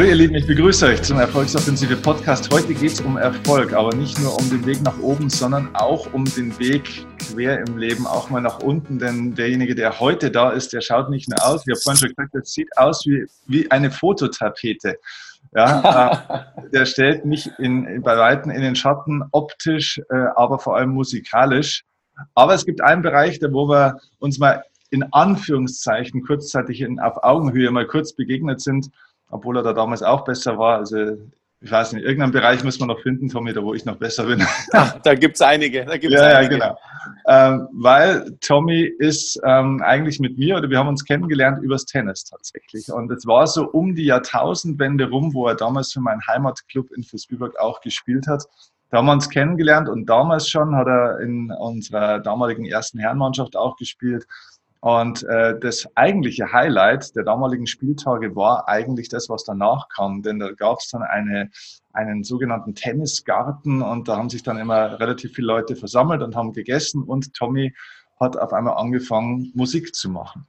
So, ihr Lieben, ich begrüße euch zum Erfolgsoffensive Podcast. Heute geht es um Erfolg, aber nicht nur um den Weg nach oben, sondern auch um den Weg quer im Leben, auch mal nach unten. Denn derjenige, der heute da ist, der schaut nicht nur aus, wie habe vorhin schon gesagt, das sieht aus wie, wie eine Fototapete. Ja, äh, der stellt mich in, bei Weitem in den Schatten, optisch, äh, aber vor allem musikalisch. Aber es gibt einen Bereich, da wo wir uns mal in Anführungszeichen kurzzeitig in, auf Augenhöhe mal kurz begegnet sind, obwohl er da damals auch besser war. Also ich weiß nicht, irgendeinen Bereich muss man noch finden, Tommy, da wo ich noch besser bin. Ach, da gibt es einige. Da gibt's ja, einige. ja, genau. Ähm, weil Tommy ist ähm, eigentlich mit mir, oder wir haben uns kennengelernt übers Tennis tatsächlich. Und es war so um die Jahrtausendwende rum, wo er damals für meinen Heimatclub in Füßbüberg auch gespielt hat. Da haben wir uns kennengelernt und damals schon hat er in unserer damaligen ersten Herrenmannschaft auch gespielt. Und äh, das eigentliche Highlight der damaligen Spieltage war eigentlich das, was danach kam. Denn da gab es dann eine, einen sogenannten Tennisgarten und da haben sich dann immer relativ viele Leute versammelt und haben gegessen und Tommy hat auf einmal angefangen, Musik zu machen.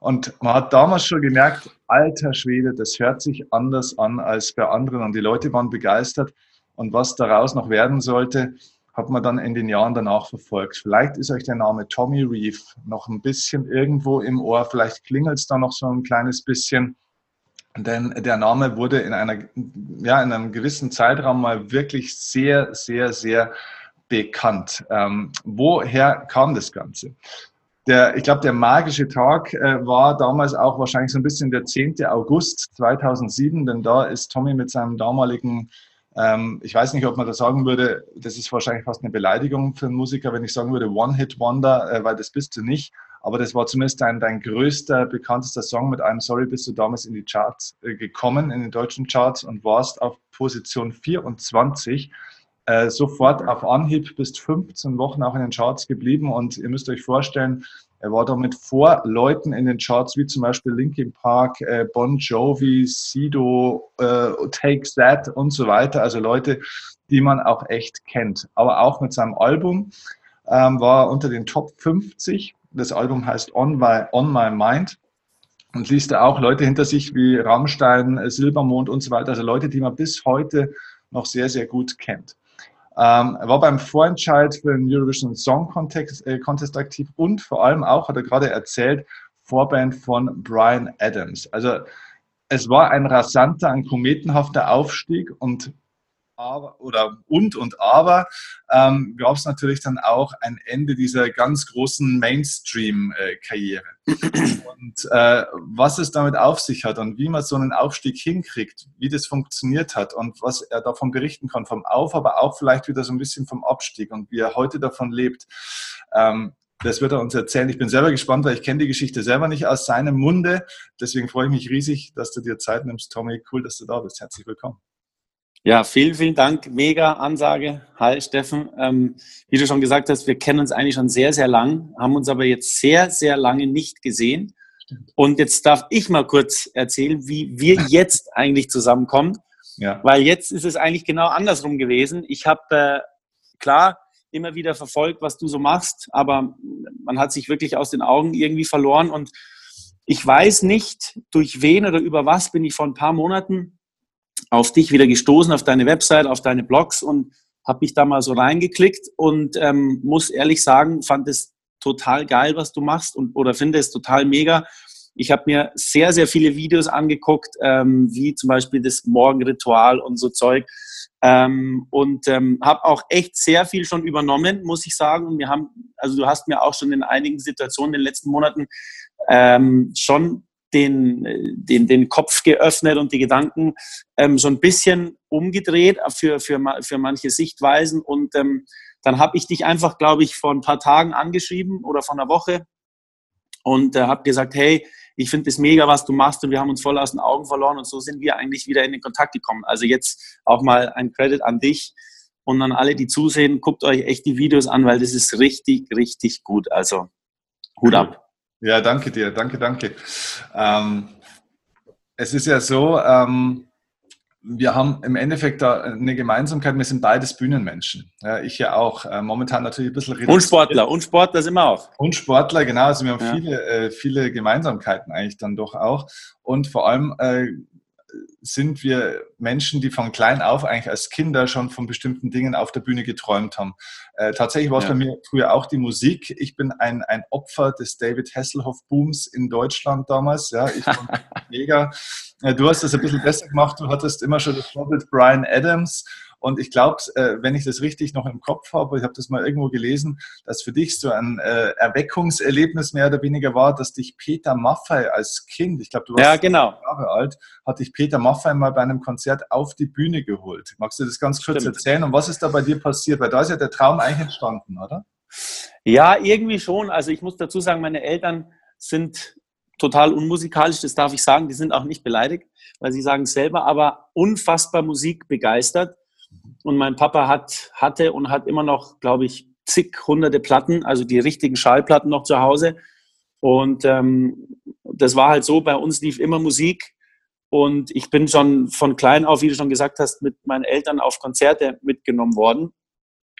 Und man hat damals schon gemerkt, alter Schwede, das hört sich anders an als bei anderen und die Leute waren begeistert. Und was daraus noch werden sollte, hat man dann in den Jahren danach verfolgt. Vielleicht ist euch der Name Tommy Reeve noch ein bisschen irgendwo im Ohr, vielleicht klingelt es da noch so ein kleines bisschen. Denn der Name wurde in, einer, ja, in einem gewissen Zeitraum mal wirklich sehr, sehr, sehr bekannt. Ähm, woher kam das Ganze? Der, ich glaube, der magische Tag äh, war damals auch wahrscheinlich so ein bisschen der 10. August 2007, denn da ist Tommy mit seinem damaligen ähm, ich weiß nicht, ob man da sagen würde, das ist wahrscheinlich fast eine Beleidigung für einen Musiker, wenn ich sagen würde One-Hit-Wonder, äh, weil das bist du nicht. Aber das war zumindest dein, dein größter, bekanntester Song. Mit einem Sorry bist du damals in die Charts äh, gekommen, in den deutschen Charts und warst auf Position 24. Äh, sofort auf Anhieb bist 15 Wochen auch in den Charts geblieben und ihr müsst euch vorstellen, er war damit vor Leuten in den Charts wie zum Beispiel Linkin Park, äh, Bon Jovi, Sido, äh, Take That und so weiter. Also Leute, die man auch echt kennt. Aber auch mit seinem Album ähm, war unter den Top 50. Das Album heißt On My, On My Mind und liest da auch Leute hinter sich wie Rammstein, Silbermond und so weiter. Also Leute, die man bis heute noch sehr, sehr gut kennt. Ähm, er war beim Vorentscheid für den Eurovision Song Contest, äh, Contest aktiv und vor allem auch, hat er gerade erzählt, Vorband von Brian Adams. Also es war ein rasanter, ein kometenhafter Aufstieg und aber, oder und und aber ähm, gab es natürlich dann auch ein Ende dieser ganz großen Mainstream-Karriere. und äh, was es damit auf sich hat und wie man so einen Aufstieg hinkriegt, wie das funktioniert hat und was er davon berichten kann, vom Auf, aber auch vielleicht wieder so ein bisschen vom Abstieg und wie er heute davon lebt. Ähm, das wird er uns erzählen. Ich bin selber gespannt, weil ich kenne die Geschichte selber nicht aus seinem Munde. Deswegen freue ich mich riesig, dass du dir Zeit nimmst, Tommy. Cool, dass du da bist. Herzlich willkommen. Ja, vielen, vielen Dank. Mega Ansage. Hi, Steffen. Ähm, wie du schon gesagt hast, wir kennen uns eigentlich schon sehr, sehr lang, haben uns aber jetzt sehr, sehr lange nicht gesehen. Und jetzt darf ich mal kurz erzählen, wie wir jetzt eigentlich zusammenkommen. Ja. Weil jetzt ist es eigentlich genau andersrum gewesen. Ich habe äh, klar immer wieder verfolgt, was du so machst, aber man hat sich wirklich aus den Augen irgendwie verloren. Und ich weiß nicht, durch wen oder über was bin ich vor ein paar Monaten auf dich wieder gestoßen, auf deine Website, auf deine Blogs und habe mich da mal so reingeklickt und ähm, muss ehrlich sagen, fand es total geil, was du machst und oder finde es total mega. Ich habe mir sehr, sehr viele Videos angeguckt, ähm, wie zum Beispiel das Morgenritual und so Zeug. Ähm, und ähm, habe auch echt sehr viel schon übernommen, muss ich sagen. Und wir haben, also du hast mir auch schon in einigen Situationen in den letzten Monaten ähm, schon den, den, den Kopf geöffnet und die Gedanken ähm, so ein bisschen umgedreht für, für, für manche Sichtweisen. Und ähm, dann habe ich dich einfach, glaube ich, vor ein paar Tagen angeschrieben oder vor einer Woche und äh, habe gesagt, hey, ich finde es mega, was du machst und wir haben uns voll aus den Augen verloren und so sind wir eigentlich wieder in den Kontakt gekommen. Also jetzt auch mal ein Credit an dich und an alle, die zusehen, guckt euch echt die Videos an, weil das ist richtig, richtig gut. Also Hut ab. Ja, danke dir, danke, danke. Ähm, es ist ja so, ähm, wir haben im Endeffekt da eine Gemeinsamkeit, wir sind beides Bühnenmenschen. Ja, ich ja auch. Äh, momentan natürlich ein bisschen reduziert. Und Sportler, und Sportler sind wir auch. Und Sportler, genau. Also wir haben ja. viele, äh, viele Gemeinsamkeiten eigentlich dann doch auch. Und vor allem äh, sind wir Menschen, die von klein auf eigentlich als Kinder schon von bestimmten Dingen auf der Bühne geträumt haben. Äh, tatsächlich war es ja. bei mir früher auch die Musik. Ich bin ein, ein Opfer des David Hasselhoff-Booms in Deutschland damals. Ja, ich bin mega. Äh, du hast das ein bisschen besser gemacht. Du hattest immer schon das Vorbild Brian Adams und ich glaube, äh, wenn ich das richtig noch im Kopf habe, ich habe das mal irgendwo gelesen, dass für dich so ein äh, Erweckungserlebnis mehr oder weniger war, dass dich Peter Maffei als Kind, ich glaube, du warst ja, genau. Jahre alt, hat dich Peter Maffei mal bei einem Konzert auf die Bühne geholt. Magst du das ganz kurz Stimmt. erzählen? Und was ist da bei dir passiert? Weil da ist ja der Traum eigentlich entstanden, oder? Ja, irgendwie schon. Also ich muss dazu sagen, meine Eltern sind total unmusikalisch, das darf ich sagen. Die sind auch nicht beleidigt, weil sie sagen selber, aber unfassbar musikbegeistert. Und mein Papa hat, hatte und hat immer noch, glaube ich, zig hunderte Platten, also die richtigen Schallplatten noch zu Hause. Und ähm, das war halt so, bei uns lief immer Musik. Und ich bin schon von klein auf, wie du schon gesagt hast, mit meinen Eltern auf Konzerte mitgenommen worden.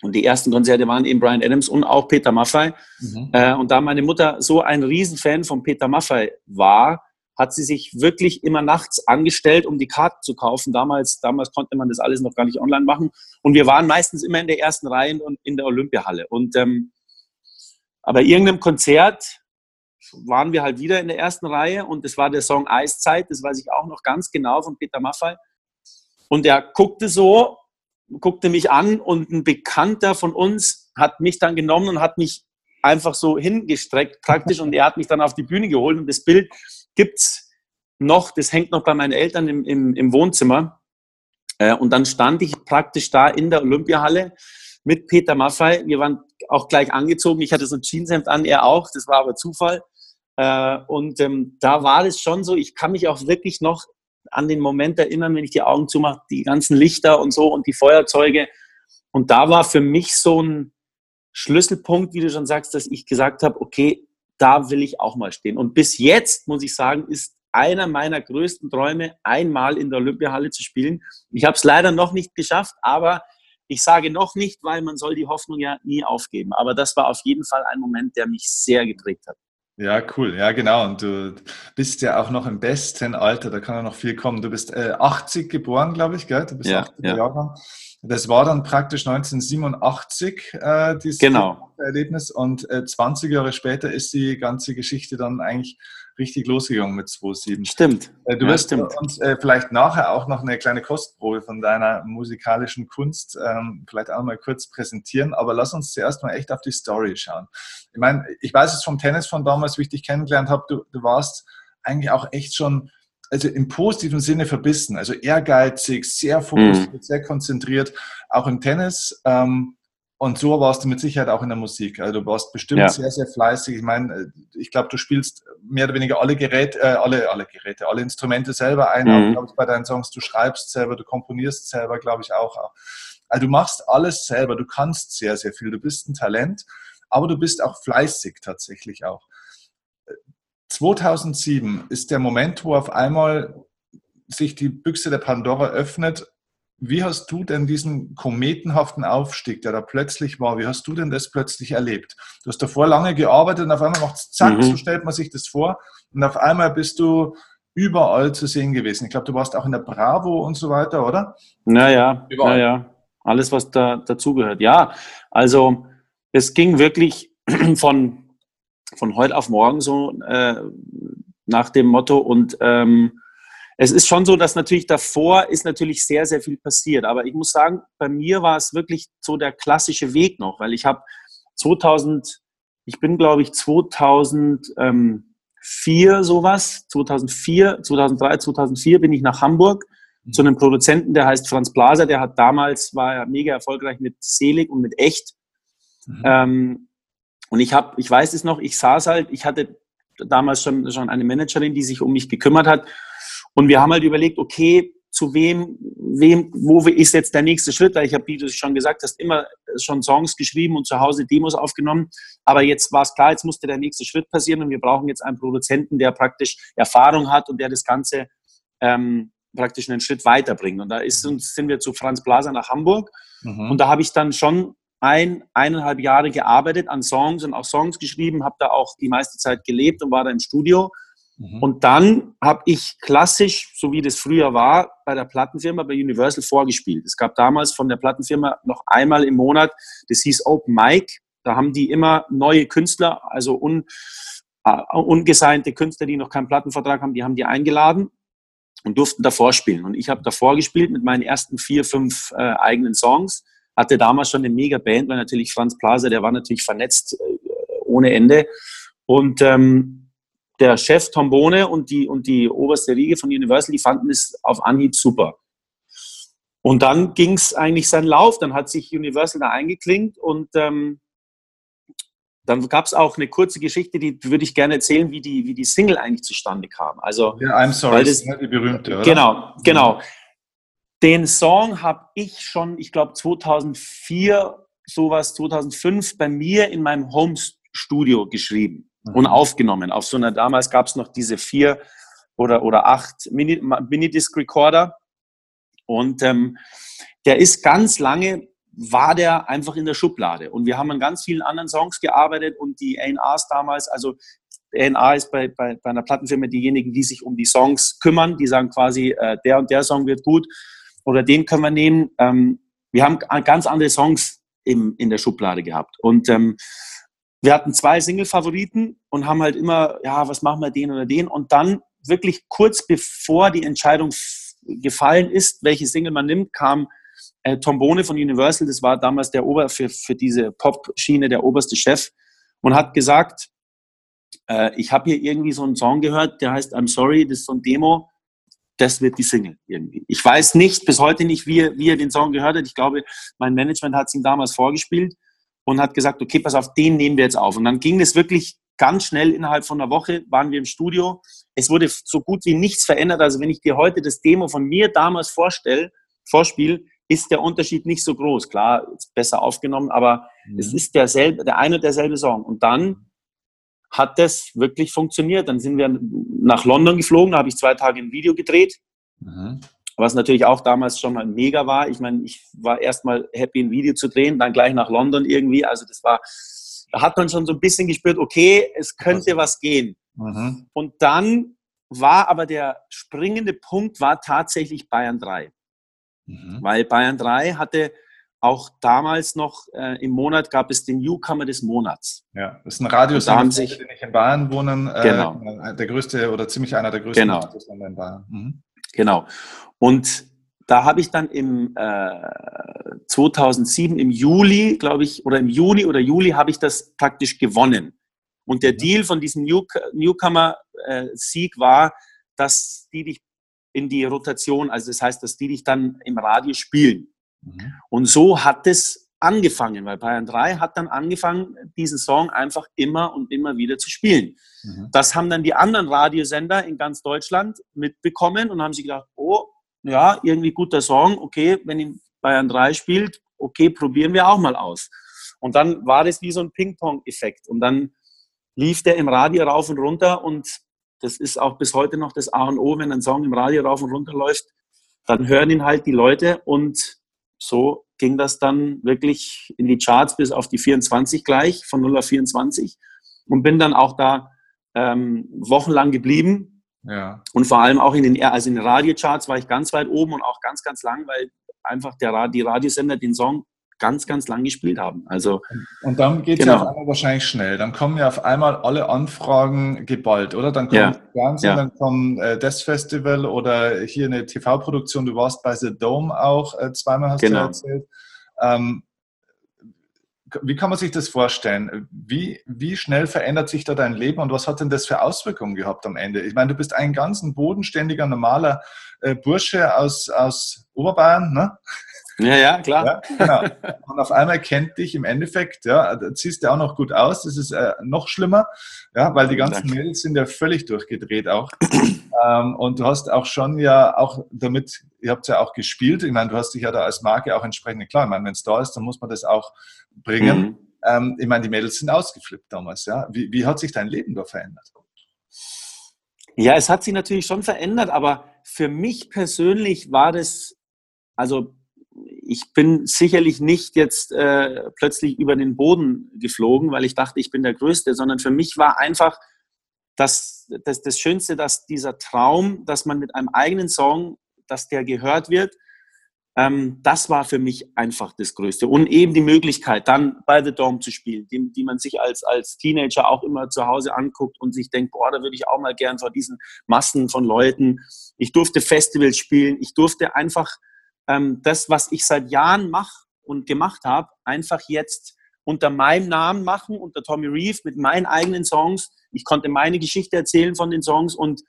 Und die ersten Konzerte waren eben Brian Adams und auch Peter Maffay. Mhm. Äh, und da meine Mutter so ein Riesenfan von Peter Maffay war, hat sie sich wirklich immer nachts angestellt, um die Karten zu kaufen. Damals, damals konnte man das alles noch gar nicht online machen. Und wir waren meistens immer in der ersten Reihe und in der Olympiahalle. Und ähm, aber irgendeinem Konzert waren wir halt wieder in der ersten Reihe und das war der Song Eiszeit, das weiß ich auch noch ganz genau von Peter Maffay. Und er guckte so, guckte mich an und ein Bekannter von uns hat mich dann genommen und hat mich einfach so hingestreckt praktisch und er hat mich dann auf die Bühne geholt und das Bild gibt es noch, das hängt noch bei meinen Eltern im, im, im Wohnzimmer. Äh, und dann stand ich praktisch da in der Olympiahalle mit Peter Maffei. Wir waren auch gleich angezogen. Ich hatte so ein Jeanshemd an, er auch. Das war aber Zufall. Äh, und ähm, da war es schon so, ich kann mich auch wirklich noch an den Moment erinnern, wenn ich die Augen zumache, die ganzen Lichter und so und die Feuerzeuge. Und da war für mich so ein Schlüsselpunkt, wie du schon sagst, dass ich gesagt habe, okay, da will ich auch mal stehen. Und bis jetzt, muss ich sagen, ist einer meiner größten Träume, einmal in der Olympiahalle zu spielen. Ich habe es leider noch nicht geschafft, aber ich sage noch nicht, weil man soll die Hoffnung ja nie aufgeben. Aber das war auf jeden Fall ein Moment, der mich sehr geprägt hat. Ja, cool. Ja, genau. Und du bist ja auch noch im besten Alter, da kann ja noch viel kommen. Du bist äh, 80 geboren, glaube ich, gell? Du bist ja, 80 ja. Jahrgang. Das war dann praktisch 1987, äh, dieses genau. Erlebnis. Und äh, 20 Jahre später ist die ganze Geschichte dann eigentlich richtig losgegangen mit 2.7. Stimmt. Äh, du ja, wirst stimmt. uns äh, vielleicht nachher auch noch eine kleine Kostprobe von deiner musikalischen Kunst ähm, vielleicht auch mal kurz präsentieren. Aber lass uns zuerst mal echt auf die Story schauen. Ich meine, ich weiß es vom Tennis von damals, wie ich dich kennengelernt habe. Du, du warst eigentlich auch echt schon also im positiven Sinne verbissen, also ehrgeizig, sehr fokussiert, mhm. sehr konzentriert, auch im Tennis. Ähm, und so warst du mit Sicherheit auch in der Musik. Also du warst bestimmt ja. sehr, sehr fleißig. Ich meine, äh, ich glaube, du spielst mehr oder weniger alle Geräte, äh, alle, alle Geräte, alle Instrumente selber ein. Mhm. Auch, ich, bei deinen Songs, du schreibst selber, du komponierst selber, glaube ich auch. Also du machst alles selber. Du kannst sehr, sehr viel. Du bist ein Talent, aber du bist auch fleißig tatsächlich auch. 2007 ist der Moment, wo auf einmal sich die Büchse der Pandora öffnet. Wie hast du denn diesen kometenhaften Aufstieg, der da plötzlich war, wie hast du denn das plötzlich erlebt? Du hast davor lange gearbeitet und auf einmal macht es zack, mhm. so stellt man sich das vor. Und auf einmal bist du überall zu sehen gewesen. Ich glaube, du warst auch in der Bravo und so weiter, oder? Naja, überall. naja. Alles, was da dazugehört. Ja, also es ging wirklich von von heute auf morgen so äh, nach dem Motto. Und ähm, es ist schon so, dass natürlich davor ist natürlich sehr, sehr viel passiert. Aber ich muss sagen, bei mir war es wirklich so der klassische Weg noch, weil ich habe 2000, ich bin glaube ich 2004 sowas, 2004, 2003, 2004 bin ich nach Hamburg mhm. zu einem Produzenten, der heißt Franz Blaser, der hat damals, war ja mega erfolgreich mit Selig und mit Echt. Mhm. Ähm, und ich habe, ich weiß es noch, ich saß halt, ich hatte damals schon, schon eine Managerin, die sich um mich gekümmert hat. Und wir haben halt überlegt, okay, zu wem, wem, wo ist jetzt der nächste Schritt? Weil ich habe, wie du schon gesagt hast, immer schon Songs geschrieben und zu Hause Demos aufgenommen. Aber jetzt war es klar, jetzt musste der nächste Schritt passieren und wir brauchen jetzt einen Produzenten, der praktisch Erfahrung hat und der das Ganze ähm, praktisch einen Schritt weiterbringt. Und da ist, sind wir zu Franz Blaser nach Hamburg. Mhm. Und da habe ich dann schon ein, eineinhalb Jahre gearbeitet an Songs und auch Songs geschrieben, habe da auch die meiste Zeit gelebt und war da im Studio. Mhm. Und dann habe ich klassisch, so wie das früher war, bei der Plattenfirma, bei Universal vorgespielt. Es gab damals von der Plattenfirma noch einmal im Monat, das hieß Open Mic. Da haben die immer neue Künstler, also un, uh, ungesignte Künstler, die noch keinen Plattenvertrag haben, die haben die eingeladen und durften davor spielen. Und ich habe davor gespielt mit meinen ersten vier, fünf äh, eigenen Songs. Hatte damals schon eine mega Band, weil natürlich Franz Plaza, der war natürlich vernetzt äh, ohne Ende. Und ähm, der Chef Tom Bohne und die, und die oberste Riege von Universal, die fanden es auf Anhieb super. Und dann ging es eigentlich seinen Lauf. Dann hat sich Universal da eingeklinkt und ähm, dann gab es auch eine kurze Geschichte, die würde ich gerne erzählen, wie die, wie die Single eigentlich zustande kam. Also, ja, I'm sorry, das, die berühmte, oder? Genau, genau. Den Song habe ich schon, ich glaube 2004, sowas, 2005 bei mir in meinem Home Studio geschrieben mhm. und aufgenommen. Auf so einer, damals gab es noch diese vier oder, oder acht Minidisc-Recorder. Und ähm, der ist ganz lange, war der einfach in der Schublade. Und wir haben an ganz vielen anderen Songs gearbeitet und die A&Rs damals, also A&R ist bei, bei, bei einer Plattenfirma diejenigen, die sich um die Songs kümmern, die sagen quasi, äh, der und der Song wird gut oder den können wir nehmen. Ähm, wir haben ganz andere Songs im, in der Schublade gehabt. Und ähm, wir hatten zwei Single-Favoriten und haben halt immer, ja, was machen wir den oder den? Und dann wirklich kurz bevor die Entscheidung gefallen ist, welche Single man nimmt, kam äh, Tom Bone von Universal, das war damals der Ober für, für diese Pop-Schiene, der oberste Chef, und hat gesagt, äh, ich habe hier irgendwie so einen Song gehört, der heißt I'm Sorry, das ist so ein Demo, das wird die Single irgendwie. Ich weiß nicht, bis heute nicht, wie er, wie er den Song gehört hat. Ich glaube, mein Management hat es ihm damals vorgespielt und hat gesagt, okay, pass auf, den nehmen wir jetzt auf. Und dann ging es wirklich ganz schnell, innerhalb von einer Woche waren wir im Studio. Es wurde so gut wie nichts verändert. Also wenn ich dir heute das Demo von mir damals vorstelle, vorspiele, ist der Unterschied nicht so groß. Klar, ist besser aufgenommen, aber mhm. es ist derselbe, der eine und derselbe Song. Und dann hat das wirklich funktioniert. Dann sind wir nach London geflogen, da habe ich zwei Tage ein Video gedreht. Mhm was natürlich auch damals schon mal mega war. Ich meine, ich war erstmal happy, ein Video zu drehen, dann gleich nach London irgendwie. Also das war, da hat man schon so ein bisschen gespürt, okay, es könnte was gehen. Mhm. Und dann war aber der springende Punkt war tatsächlich Bayern 3. Mhm. Weil Bayern 3 hatte auch damals noch äh, im Monat gab es den Newcomer des Monats. Ja, das ist ein Radiosender, die nicht in Bayern wohnen. Äh, genau. Der größte oder ziemlich einer der größten genau. Radiosender in Bayern. Mhm. Genau. Und da habe ich dann im äh, 2007 im Juli, glaube ich, oder im Juni oder Juli habe ich das praktisch gewonnen. Und der mhm. Deal von diesem New Newcomer-Sieg äh, war, dass die dich in die Rotation, also das heißt, dass die dich dann im Radio spielen. Mhm. Und so hat es angefangen, weil Bayern 3 hat dann angefangen, diesen Song einfach immer und immer wieder zu spielen. Mhm. Das haben dann die anderen Radiosender in ganz Deutschland mitbekommen und haben sich gedacht, oh, ja, irgendwie guter Song, okay, wenn ihn Bayern 3 spielt, okay, probieren wir auch mal aus. Und dann war das wie so ein Ping-Pong-Effekt. Und dann lief der im Radio rauf und runter und das ist auch bis heute noch das A und O, wenn ein Song im Radio rauf und runter läuft, dann hören ihn halt die Leute und so ging das dann wirklich in die Charts bis auf die 24 gleich, von 0 auf 24 und bin dann auch da ähm, wochenlang geblieben ja. Und vor allem auch in den, also in den Radiocharts war ich ganz weit oben und auch ganz, ganz lang, weil einfach der, die Radiosender den Song ganz, ganz lang gespielt haben. Also, und dann geht es genau. ja auf einmal wahrscheinlich schnell. Dann kommen ja auf einmal alle Anfragen geballt, oder? Dann kommt ja. Fernsehen, ja. dann kommt äh, das Festival oder hier eine TV-Produktion. Du warst bei The Dome auch äh, zweimal, hast genau. du erzählt. Ähm, wie kann man sich das vorstellen? Wie, wie schnell verändert sich da dein Leben und was hat denn das für Auswirkungen gehabt am Ende? Ich meine, du bist ein ganz bodenständiger, normaler äh, Bursche aus, aus Oberbayern, ne? Ja, ja, klar. Ja, genau. Und auf einmal kennt dich im Endeffekt, ja, ziehst du auch noch gut aus, das ist äh, noch schlimmer, ja, weil die ganzen Danke. Mädels sind ja völlig durchgedreht auch. ähm, und du hast auch schon ja auch damit, ihr habt ja auch gespielt, ich meine, du hast dich ja da als Marke auch entsprechend, klar, ich meine, wenn es da ist, dann muss man das auch bringen. Mhm. Ähm, ich meine, die Mädels sind ausgeflippt damals, ja. Wie, wie hat sich dein Leben da verändert? Ja, es hat sich natürlich schon verändert, aber für mich persönlich war das, also ich bin sicherlich nicht jetzt äh, plötzlich über den Boden geflogen, weil ich dachte, ich bin der Größte, sondern für mich war einfach das, das, das Schönste, dass dieser Traum, dass man mit einem eigenen Song, dass der gehört wird, ähm, das war für mich einfach das Größte. Und eben die Möglichkeit, dann bei The Dome zu spielen, die, die man sich als, als Teenager auch immer zu Hause anguckt und sich denkt, boah, da würde ich auch mal gern vor diesen Massen von Leuten. Ich durfte Festivals spielen, ich durfte einfach ähm, das, was ich seit Jahren mache und gemacht habe, einfach jetzt unter meinem Namen machen, unter Tommy Reeve mit meinen eigenen Songs. Ich konnte meine Geschichte erzählen von den Songs und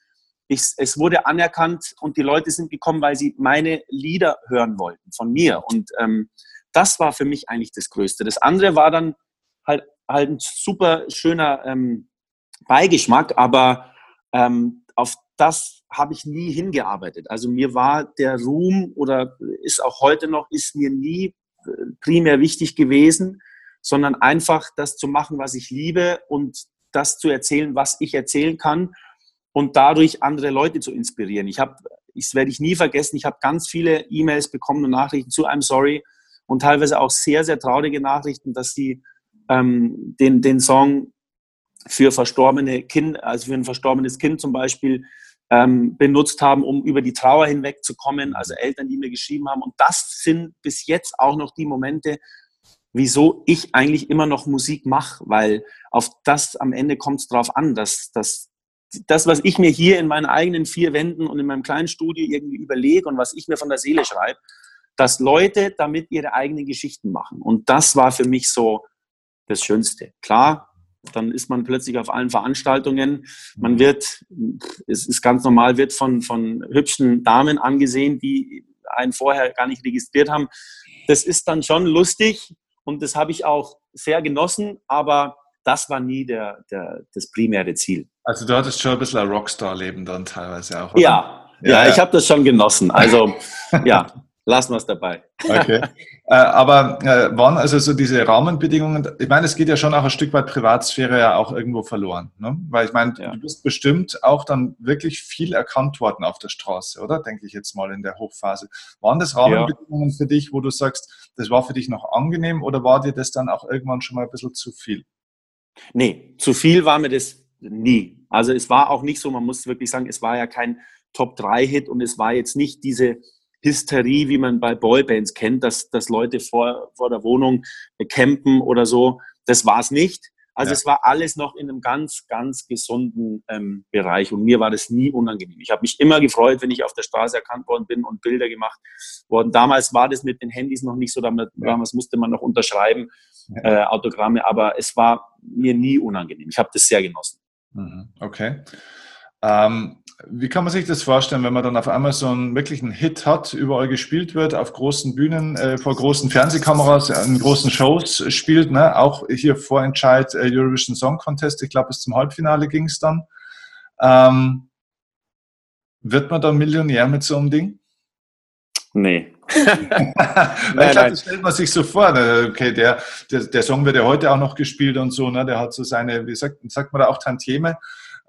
ich, es wurde anerkannt und die Leute sind gekommen, weil sie meine Lieder hören wollten von mir. Und ähm, das war für mich eigentlich das Größte. Das andere war dann halt, halt ein super schöner ähm, Beigeschmack, aber ähm, auf das habe ich nie hingearbeitet. Also mir war der Ruhm oder ist auch heute noch, ist mir nie äh, primär wichtig gewesen, sondern einfach das zu machen, was ich liebe und das zu erzählen, was ich erzählen kann und dadurch andere Leute zu inspirieren. Ich habe, das werde ich nie vergessen, ich habe ganz viele E-Mails bekommen und Nachrichten zu I'm Sorry und teilweise auch sehr, sehr traurige Nachrichten, dass sie ähm, den, den Song für verstorbene Kind, also für ein verstorbenes Kind zum Beispiel, ähm, benutzt haben, um über die Trauer hinwegzukommen. Also Eltern, die mir geschrieben haben. Und das sind bis jetzt auch noch die Momente, wieso ich eigentlich immer noch Musik mache, weil auf das am Ende kommt es drauf an, dass, dass das, was ich mir hier in meinen eigenen vier Wänden und in meinem kleinen Studio irgendwie überlege und was ich mir von der Seele schreibe, dass Leute damit ihre eigenen Geschichten machen. Und das war für mich so das Schönste. Klar, dann ist man plötzlich auf allen Veranstaltungen. Man wird, es ist ganz normal, wird von, von hübschen Damen angesehen, die einen vorher gar nicht registriert haben. Das ist dann schon lustig und das habe ich auch sehr genossen, aber das war nie der, der, das primäre Ziel. Also du hattest schon ein bisschen ein Rockstar-Leben dann teilweise auch, oder? Ja, ja, ja, ich habe das schon genossen. Also ja, lassen wir es dabei. Okay. äh, aber äh, waren also so diese Rahmenbedingungen, ich meine, es geht ja schon auch ein Stück weit Privatsphäre ja auch irgendwo verloren. Ne? Weil ich meine, ja. du bist bestimmt auch dann wirklich viel erkannt worden auf der Straße, oder? Denke ich jetzt mal in der Hochphase. Waren das Rahmenbedingungen ja. für dich, wo du sagst, das war für dich noch angenehm oder war dir das dann auch irgendwann schon mal ein bisschen zu viel? Nee, zu viel war mir das nie. Also es war auch nicht so, man muss wirklich sagen, es war ja kein Top-3-Hit und es war jetzt nicht diese Hysterie, wie man bei Boybands kennt, dass, dass Leute vor, vor der Wohnung campen oder so. Das war es nicht. Also ja. es war alles noch in einem ganz, ganz gesunden ähm, Bereich und mir war das nie unangenehm. Ich habe mich immer gefreut, wenn ich auf der Straße erkannt worden bin und Bilder gemacht worden. Damals war das mit den Handys noch nicht so, damals, ja. musste man noch unterschreiben, ja. äh, Autogramme, aber es war mir nie unangenehm. Ich habe das sehr genossen. Mhm. Okay. Ähm, wie kann man sich das vorstellen, wenn man dann auf einmal so einen wirklichen Hit hat, überall gespielt wird, auf großen Bühnen, äh, vor großen Fernsehkameras, in großen Shows spielt, ne? auch hier Vorentscheid äh, Eurovision Song Contest, ich glaube bis zum Halbfinale ging es dann. Ähm, wird man dann Millionär mit so einem Ding? Nee. nein, nein, das stellt man sich so vor. Ne? Okay, der, der, der Song wird ja heute auch noch gespielt und so, ne? der hat so seine, wie sagt, sagt man da auch Tantieme?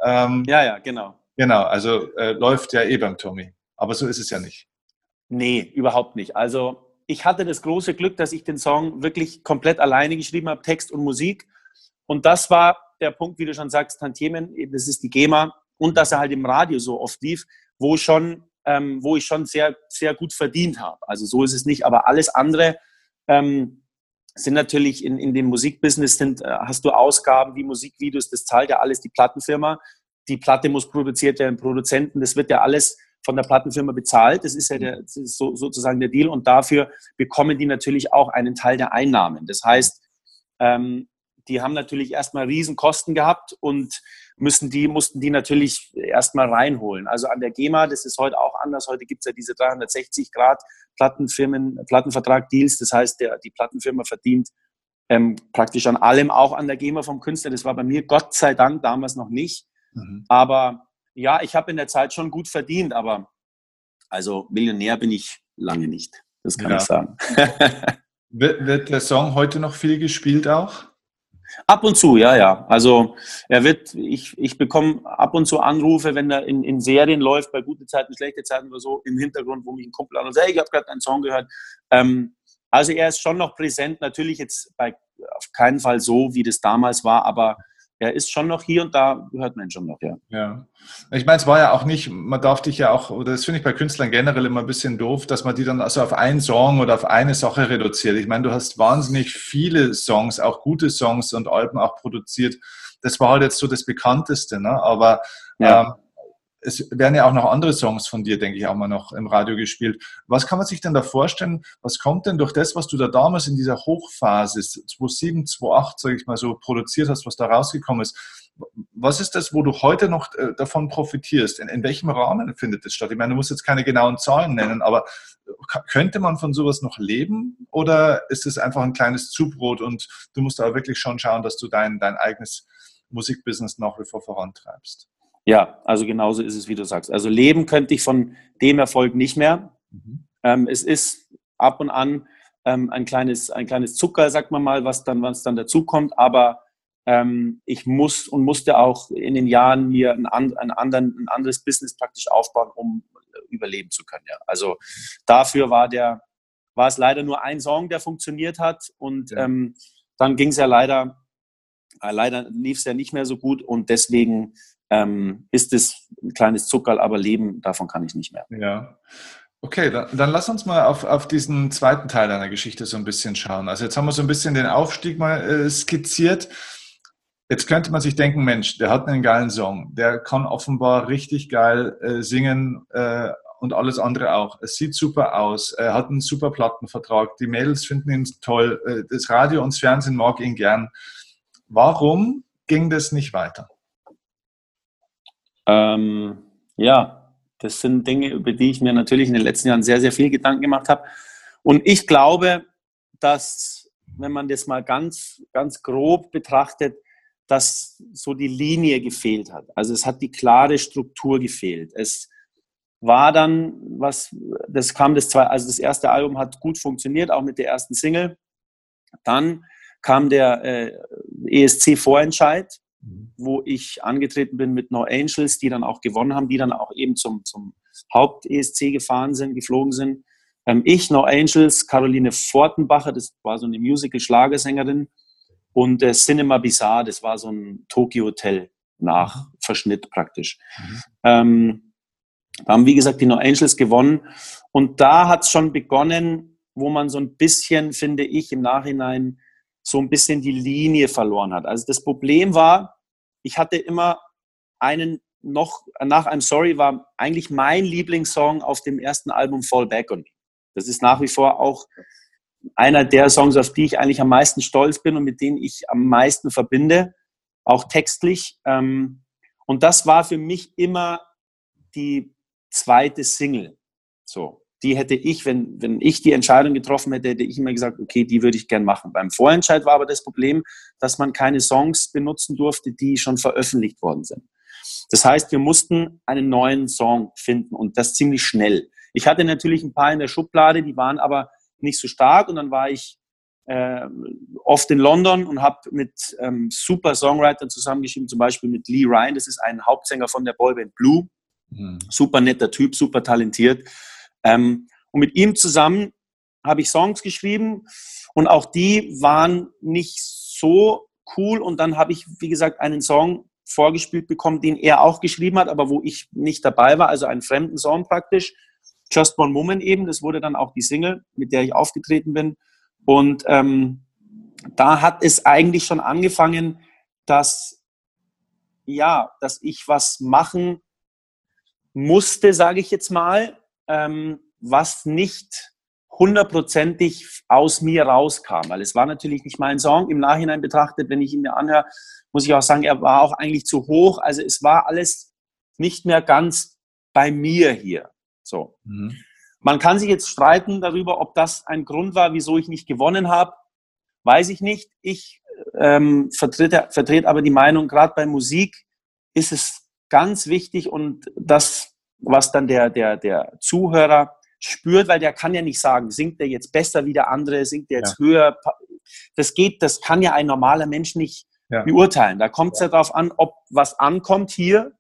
Ähm, ja, ja, genau. Genau, also äh, läuft ja eh beim Tommy. Aber so ist es ja nicht. Nee, überhaupt nicht. Also ich hatte das große Glück, dass ich den Song wirklich komplett alleine geschrieben habe, Text und Musik. Und das war der Punkt, wie du schon sagst, Tantiemen, das ist die GEMA. Und dass er halt im Radio so oft lief, wo, schon, ähm, wo ich schon sehr, sehr gut verdient habe. Also so ist es nicht. Aber alles andere ähm, sind natürlich in, in dem Musikbusiness, sind, äh, hast du Ausgaben wie Musikvideos, das zahlt ja alles die Plattenfirma die Platte muss produziert werden, Produzenten, das wird ja alles von der Plattenfirma bezahlt. Das ist ja der, ist so, sozusagen der Deal und dafür bekommen die natürlich auch einen Teil der Einnahmen. Das heißt, ähm, die haben natürlich erstmal Riesenkosten gehabt und müssen die, mussten die natürlich erstmal reinholen. Also an der GEMA, das ist heute auch anders. Heute gibt es ja diese 360 Grad Plattenfirmen, Plattenvertrag-Deals. Das heißt, der, die Plattenfirma verdient ähm, praktisch an allem, auch an der GEMA vom Künstler. Das war bei mir Gott sei Dank damals noch nicht. Mhm. Aber ja, ich habe in der Zeit schon gut verdient, aber also Millionär bin ich lange nicht. Das kann ja. ich sagen. wird, wird der Song heute noch viel gespielt auch? Ab und zu, ja, ja. Also er wird, ich, ich bekomme ab und zu Anrufe, wenn er in, in Serien läuft, bei gute Zeiten, schlechte Zeiten oder so, im Hintergrund, wo mich ein Kumpel an und sagt, hey, ich habe gerade einen Song gehört. Ähm, also er ist schon noch präsent, natürlich jetzt bei, auf keinen Fall so, wie das damals war, aber er ist schon noch hier und da hört man ihn schon noch, ja. Ja. Ich meine, es war ja auch nicht, man darf dich ja auch, oder das finde ich bei Künstlern generell immer ein bisschen doof, dass man die dann also auf einen Song oder auf eine Sache reduziert. Ich meine, du hast wahnsinnig viele Songs, auch gute Songs und Alben auch produziert. Das war halt jetzt so das bekannteste, ne? Aber ja. ähm, es werden ja auch noch andere Songs von dir, denke ich, auch mal noch im Radio gespielt. Was kann man sich denn da vorstellen? Was kommt denn durch das, was du da damals in dieser Hochphase 2007, 2008, sage ich mal so, produziert hast, was da rausgekommen ist? Was ist das, wo du heute noch äh, davon profitierst? In, in welchem Rahmen findet das statt? Ich meine, du musst jetzt keine genauen Zahlen nennen, aber könnte man von sowas noch leben oder ist es einfach ein kleines Zubrot und du musst da wirklich schon schauen, dass du dein, dein eigenes Musikbusiness nach wie vor vorantreibst? Ja, also genauso ist es, wie du sagst. Also leben könnte ich von dem Erfolg nicht mehr. Mhm. Ähm, es ist ab und an ähm, ein, kleines, ein kleines Zucker, sagt man mal, was dann, was dann dazukommt. Aber ähm, ich muss und musste auch in den Jahren mir ein, ein, anderen, ein anderes Business praktisch aufbauen, um überleben zu können. Ja. Also dafür war der, war es leider nur ein Song, der funktioniert hat. Und ja. ähm, dann ging es ja leider, äh, leider lief es ja nicht mehr so gut und deswegen ähm, ist es ein kleines Zuckerl, aber leben, davon kann ich nicht mehr. Ja. Okay, dann, dann, lass uns mal auf, auf diesen zweiten Teil deiner Geschichte so ein bisschen schauen. Also jetzt haben wir so ein bisschen den Aufstieg mal äh, skizziert. Jetzt könnte man sich denken, Mensch, der hat einen geilen Song, der kann offenbar richtig geil äh, singen äh, und alles andere auch. Es sieht super aus, er hat einen super Plattenvertrag, die Mädels finden ihn toll, äh, das Radio und das Fernsehen mag ihn gern. Warum ging das nicht weiter? Ähm, ja, das sind Dinge, über die ich mir natürlich in den letzten Jahren sehr, sehr viel Gedanken gemacht habe. Und ich glaube, dass, wenn man das mal ganz, ganz grob betrachtet, dass so die Linie gefehlt hat. Also es hat die klare Struktur gefehlt. Es war dann, was, das kam das zwei, also das erste Album hat gut funktioniert, auch mit der ersten Single. Dann kam der äh, ESC-Vorentscheid wo ich angetreten bin mit No Angels, die dann auch gewonnen haben, die dann auch eben zum, zum Haupt-ESC gefahren sind, geflogen sind. Ähm, ich, No Angels, Caroline Fortenbacher, das war so eine Musical-Schlagersängerin, und äh, Cinema Bizarre, das war so ein Tokyo-Hotel nach Verschnitt praktisch. Mhm. Ähm, da haben, wie gesagt, die No Angels gewonnen. Und da hat es schon begonnen, wo man so ein bisschen, finde ich, im Nachhinein so ein bisschen die Linie verloren hat. Also das Problem war, ich hatte immer einen noch, nach I'm Sorry war eigentlich mein Lieblingssong auf dem ersten Album Fall Back on Me. Das ist nach wie vor auch einer der Songs, auf die ich eigentlich am meisten stolz bin und mit denen ich am meisten verbinde, auch textlich. Ähm, und das war für mich immer die zweite Single. So die hätte ich, wenn, wenn ich die Entscheidung getroffen hätte, hätte ich immer gesagt, okay, die würde ich gern machen. Beim Vorentscheid war aber das Problem, dass man keine Songs benutzen durfte, die schon veröffentlicht worden sind. Das heißt, wir mussten einen neuen Song finden und das ziemlich schnell. Ich hatte natürlich ein paar in der Schublade, die waren aber nicht so stark und dann war ich äh, oft in London und habe mit ähm, super Songwritern zusammengeschrieben, zum Beispiel mit Lee Ryan, das ist ein Hauptsänger von der Boyband Blue, mhm. super netter Typ, super talentiert. Ähm, und mit ihm zusammen habe ich Songs geschrieben und auch die waren nicht so cool. Und dann habe ich, wie gesagt, einen Song vorgespielt bekommen, den er auch geschrieben hat, aber wo ich nicht dabei war, also einen fremden Song praktisch. Just One Moment eben, das wurde dann auch die Single, mit der ich aufgetreten bin. Und ähm, da hat es eigentlich schon angefangen, dass, ja, dass ich was machen musste, sage ich jetzt mal, ähm, was nicht hundertprozentig aus mir rauskam, weil es war natürlich nicht mein Song. Im Nachhinein betrachtet, wenn ich ihn mir anhöre, muss ich auch sagen, er war auch eigentlich zu hoch. Also es war alles nicht mehr ganz bei mir hier. So. Mhm. Man kann sich jetzt streiten darüber, ob das ein Grund war, wieso ich nicht gewonnen habe. Weiß ich nicht. Ich ähm, vertrete, vertrete aber die Meinung, gerade bei Musik ist es ganz wichtig und das was dann der, der, der Zuhörer spürt, weil der kann ja nicht sagen, singt der jetzt besser wie der andere, singt der jetzt ja. höher. Das geht, das kann ja ein normaler Mensch nicht ja. beurteilen. Da kommt es ja. ja darauf an, ob was ankommt hier,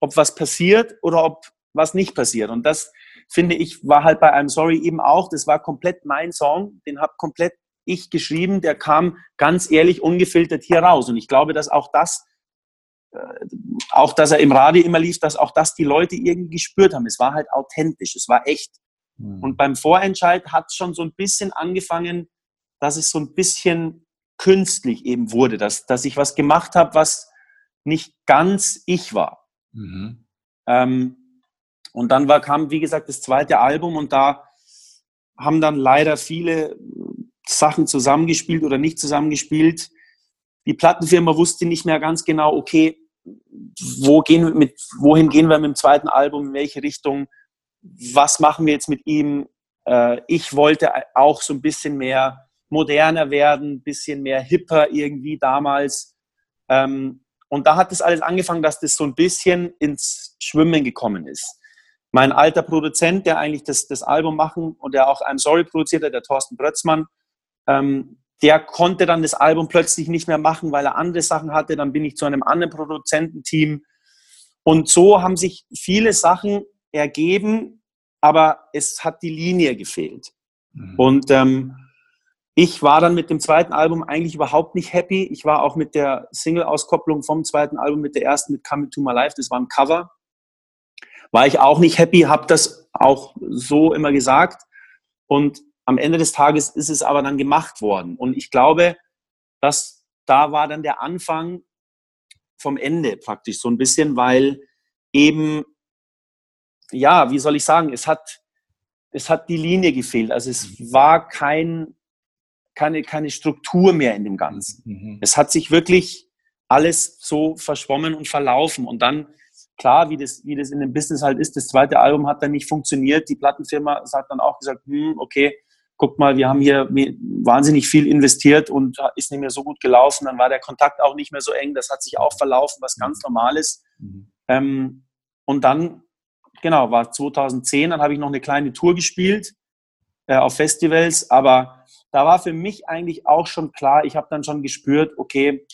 ob was passiert oder ob was nicht passiert. Und das finde ich war halt bei einem Sorry eben auch. Das war komplett mein Song. Den habe komplett ich geschrieben, der kam ganz ehrlich, ungefiltert hier raus. Und ich glaube, dass auch das, auch dass er im Radio immer lief, dass auch das die Leute irgendwie gespürt haben. Es war halt authentisch, es war echt. Mhm. Und beim Vorentscheid hat es schon so ein bisschen angefangen, dass es so ein bisschen künstlich eben wurde, dass, dass ich was gemacht habe, was nicht ganz ich war. Mhm. Ähm, und dann war, kam, wie gesagt, das zweite Album und da haben dann leider viele Sachen zusammengespielt oder nicht zusammengespielt. Die Plattenfirma wusste nicht mehr ganz genau, okay, wo gehen mit, wohin gehen wir mit dem zweiten Album, in welche Richtung, was machen wir jetzt mit ihm. Äh, ich wollte auch so ein bisschen mehr moderner werden, ein bisschen mehr hipper irgendwie damals. Ähm, und da hat es alles angefangen, dass das so ein bisschen ins Schwimmen gekommen ist. Mein alter Produzent, der eigentlich das, das Album machen und der auch I'm Sorry produziert hat, der Thorsten Brötzmann, ähm, der konnte dann das Album plötzlich nicht mehr machen, weil er andere Sachen hatte. Dann bin ich zu einem anderen Produzententeam. Und so haben sich viele Sachen ergeben, aber es hat die Linie gefehlt. Mhm. Und ähm, ich war dann mit dem zweiten Album eigentlich überhaupt nicht happy. Ich war auch mit der Single-Auskopplung vom zweiten Album, mit der ersten, mit Coming to My Life, das war ein Cover, war ich auch nicht happy, habe das auch so immer gesagt. Und am Ende des Tages ist es aber dann gemacht worden. Und ich glaube, dass da war dann der Anfang vom Ende praktisch so ein bisschen, weil eben, ja, wie soll ich sagen, es hat, es hat die Linie gefehlt. Also es war kein keine, keine Struktur mehr in dem Ganzen. Mhm. Es hat sich wirklich alles so verschwommen und verlaufen. Und dann, klar, wie das, wie das in dem Business halt ist, das zweite Album hat dann nicht funktioniert. Die Plattenfirma hat dann auch gesagt, hm, okay, guck mal, wir haben hier wahnsinnig viel investiert und ist nicht mehr so gut gelaufen. Dann war der Kontakt auch nicht mehr so eng. Das hat sich auch verlaufen, was ganz mhm. normal ist. Mhm. Ähm, und dann, genau, war 2010, dann habe ich noch eine kleine Tour gespielt äh, auf Festivals, aber da war für mich eigentlich auch schon klar, ich habe dann schon gespürt, okay,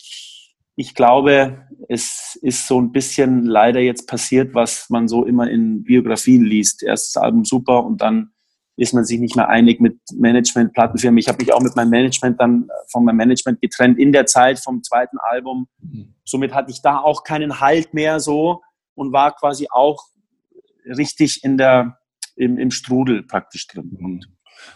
ich glaube, es ist so ein bisschen leider jetzt passiert, was man so immer in Biografien liest. Erstes Album super und dann ist man sich nicht mehr einig mit Management, Plattenfirmen. Ich habe mich auch mit meinem Management dann von meinem Management getrennt in der Zeit vom zweiten Album. Mhm. Somit hatte ich da auch keinen Halt mehr so und war quasi auch richtig in der, im, im Strudel praktisch drin. Und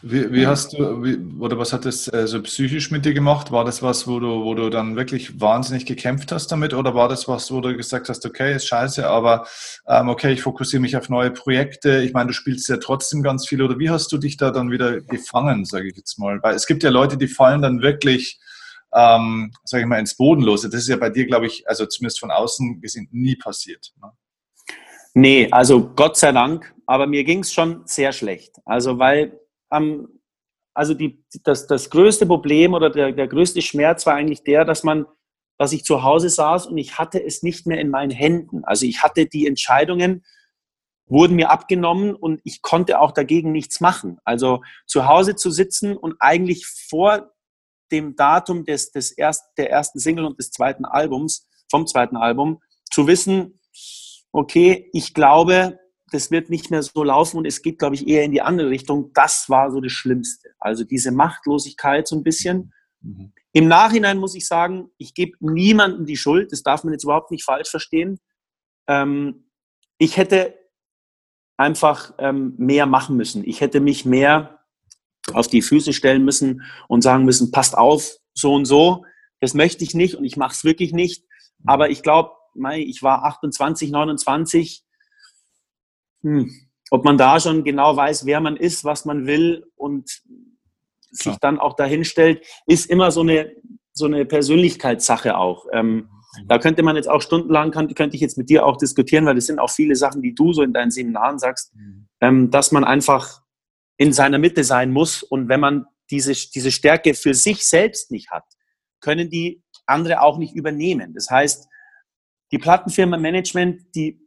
wie, wie hast du, wie, oder was hat das äh, so psychisch mit dir gemacht? War das was, wo du, wo du dann wirklich wahnsinnig gekämpft hast damit? Oder war das was, wo du gesagt hast, okay, ist scheiße, aber ähm, okay, ich fokussiere mich auf neue Projekte. Ich meine, du spielst ja trotzdem ganz viel. Oder wie hast du dich da dann wieder gefangen, sage ich jetzt mal? Weil es gibt ja Leute, die fallen dann wirklich, ähm, sage ich mal, ins Bodenlose. Das ist ja bei dir, glaube ich, also zumindest von außen gesehen, nie passiert. Ne? Nee, also Gott sei Dank, aber mir ging es schon sehr schlecht. Also weil ähm, also die, das, das größte Problem oder der, der größte Schmerz war eigentlich der, dass man, dass ich zu Hause saß und ich hatte es nicht mehr in meinen Händen. Also ich hatte die Entscheidungen, wurden mir abgenommen und ich konnte auch dagegen nichts machen. Also zu Hause zu sitzen und eigentlich vor dem Datum des, des erst, der ersten Single und des zweiten Albums, vom zweiten Album, zu wissen, okay, ich glaube, das wird nicht mehr so laufen und es geht, glaube ich, eher in die andere Richtung. Das war so das Schlimmste. Also diese Machtlosigkeit so ein bisschen. Mhm. Im Nachhinein muss ich sagen, ich gebe niemandem die Schuld. Das darf man jetzt überhaupt nicht falsch verstehen. Ähm, ich hätte einfach ähm, mehr machen müssen. Ich hätte mich mehr auf die Füße stellen müssen und sagen müssen, passt auf, so und so. Das möchte ich nicht und ich mache es wirklich nicht. Aber ich glaube, ich war 28, 29 hm, ob man da schon genau weiß, wer man ist, was man will und sich dann auch dahin stellt, ist immer so eine, so eine Persönlichkeitssache auch. Ähm, mhm. Da könnte man jetzt auch stundenlang, kann, könnte ich jetzt mit dir auch diskutieren, weil das sind auch viele Sachen, die du so in deinen Seminaren sagst, mhm. ähm, dass man einfach in seiner Mitte sein muss und wenn man diese, diese Stärke für sich selbst nicht hat, können die andere auch nicht übernehmen. Das heißt, die Plattenfirma Management, die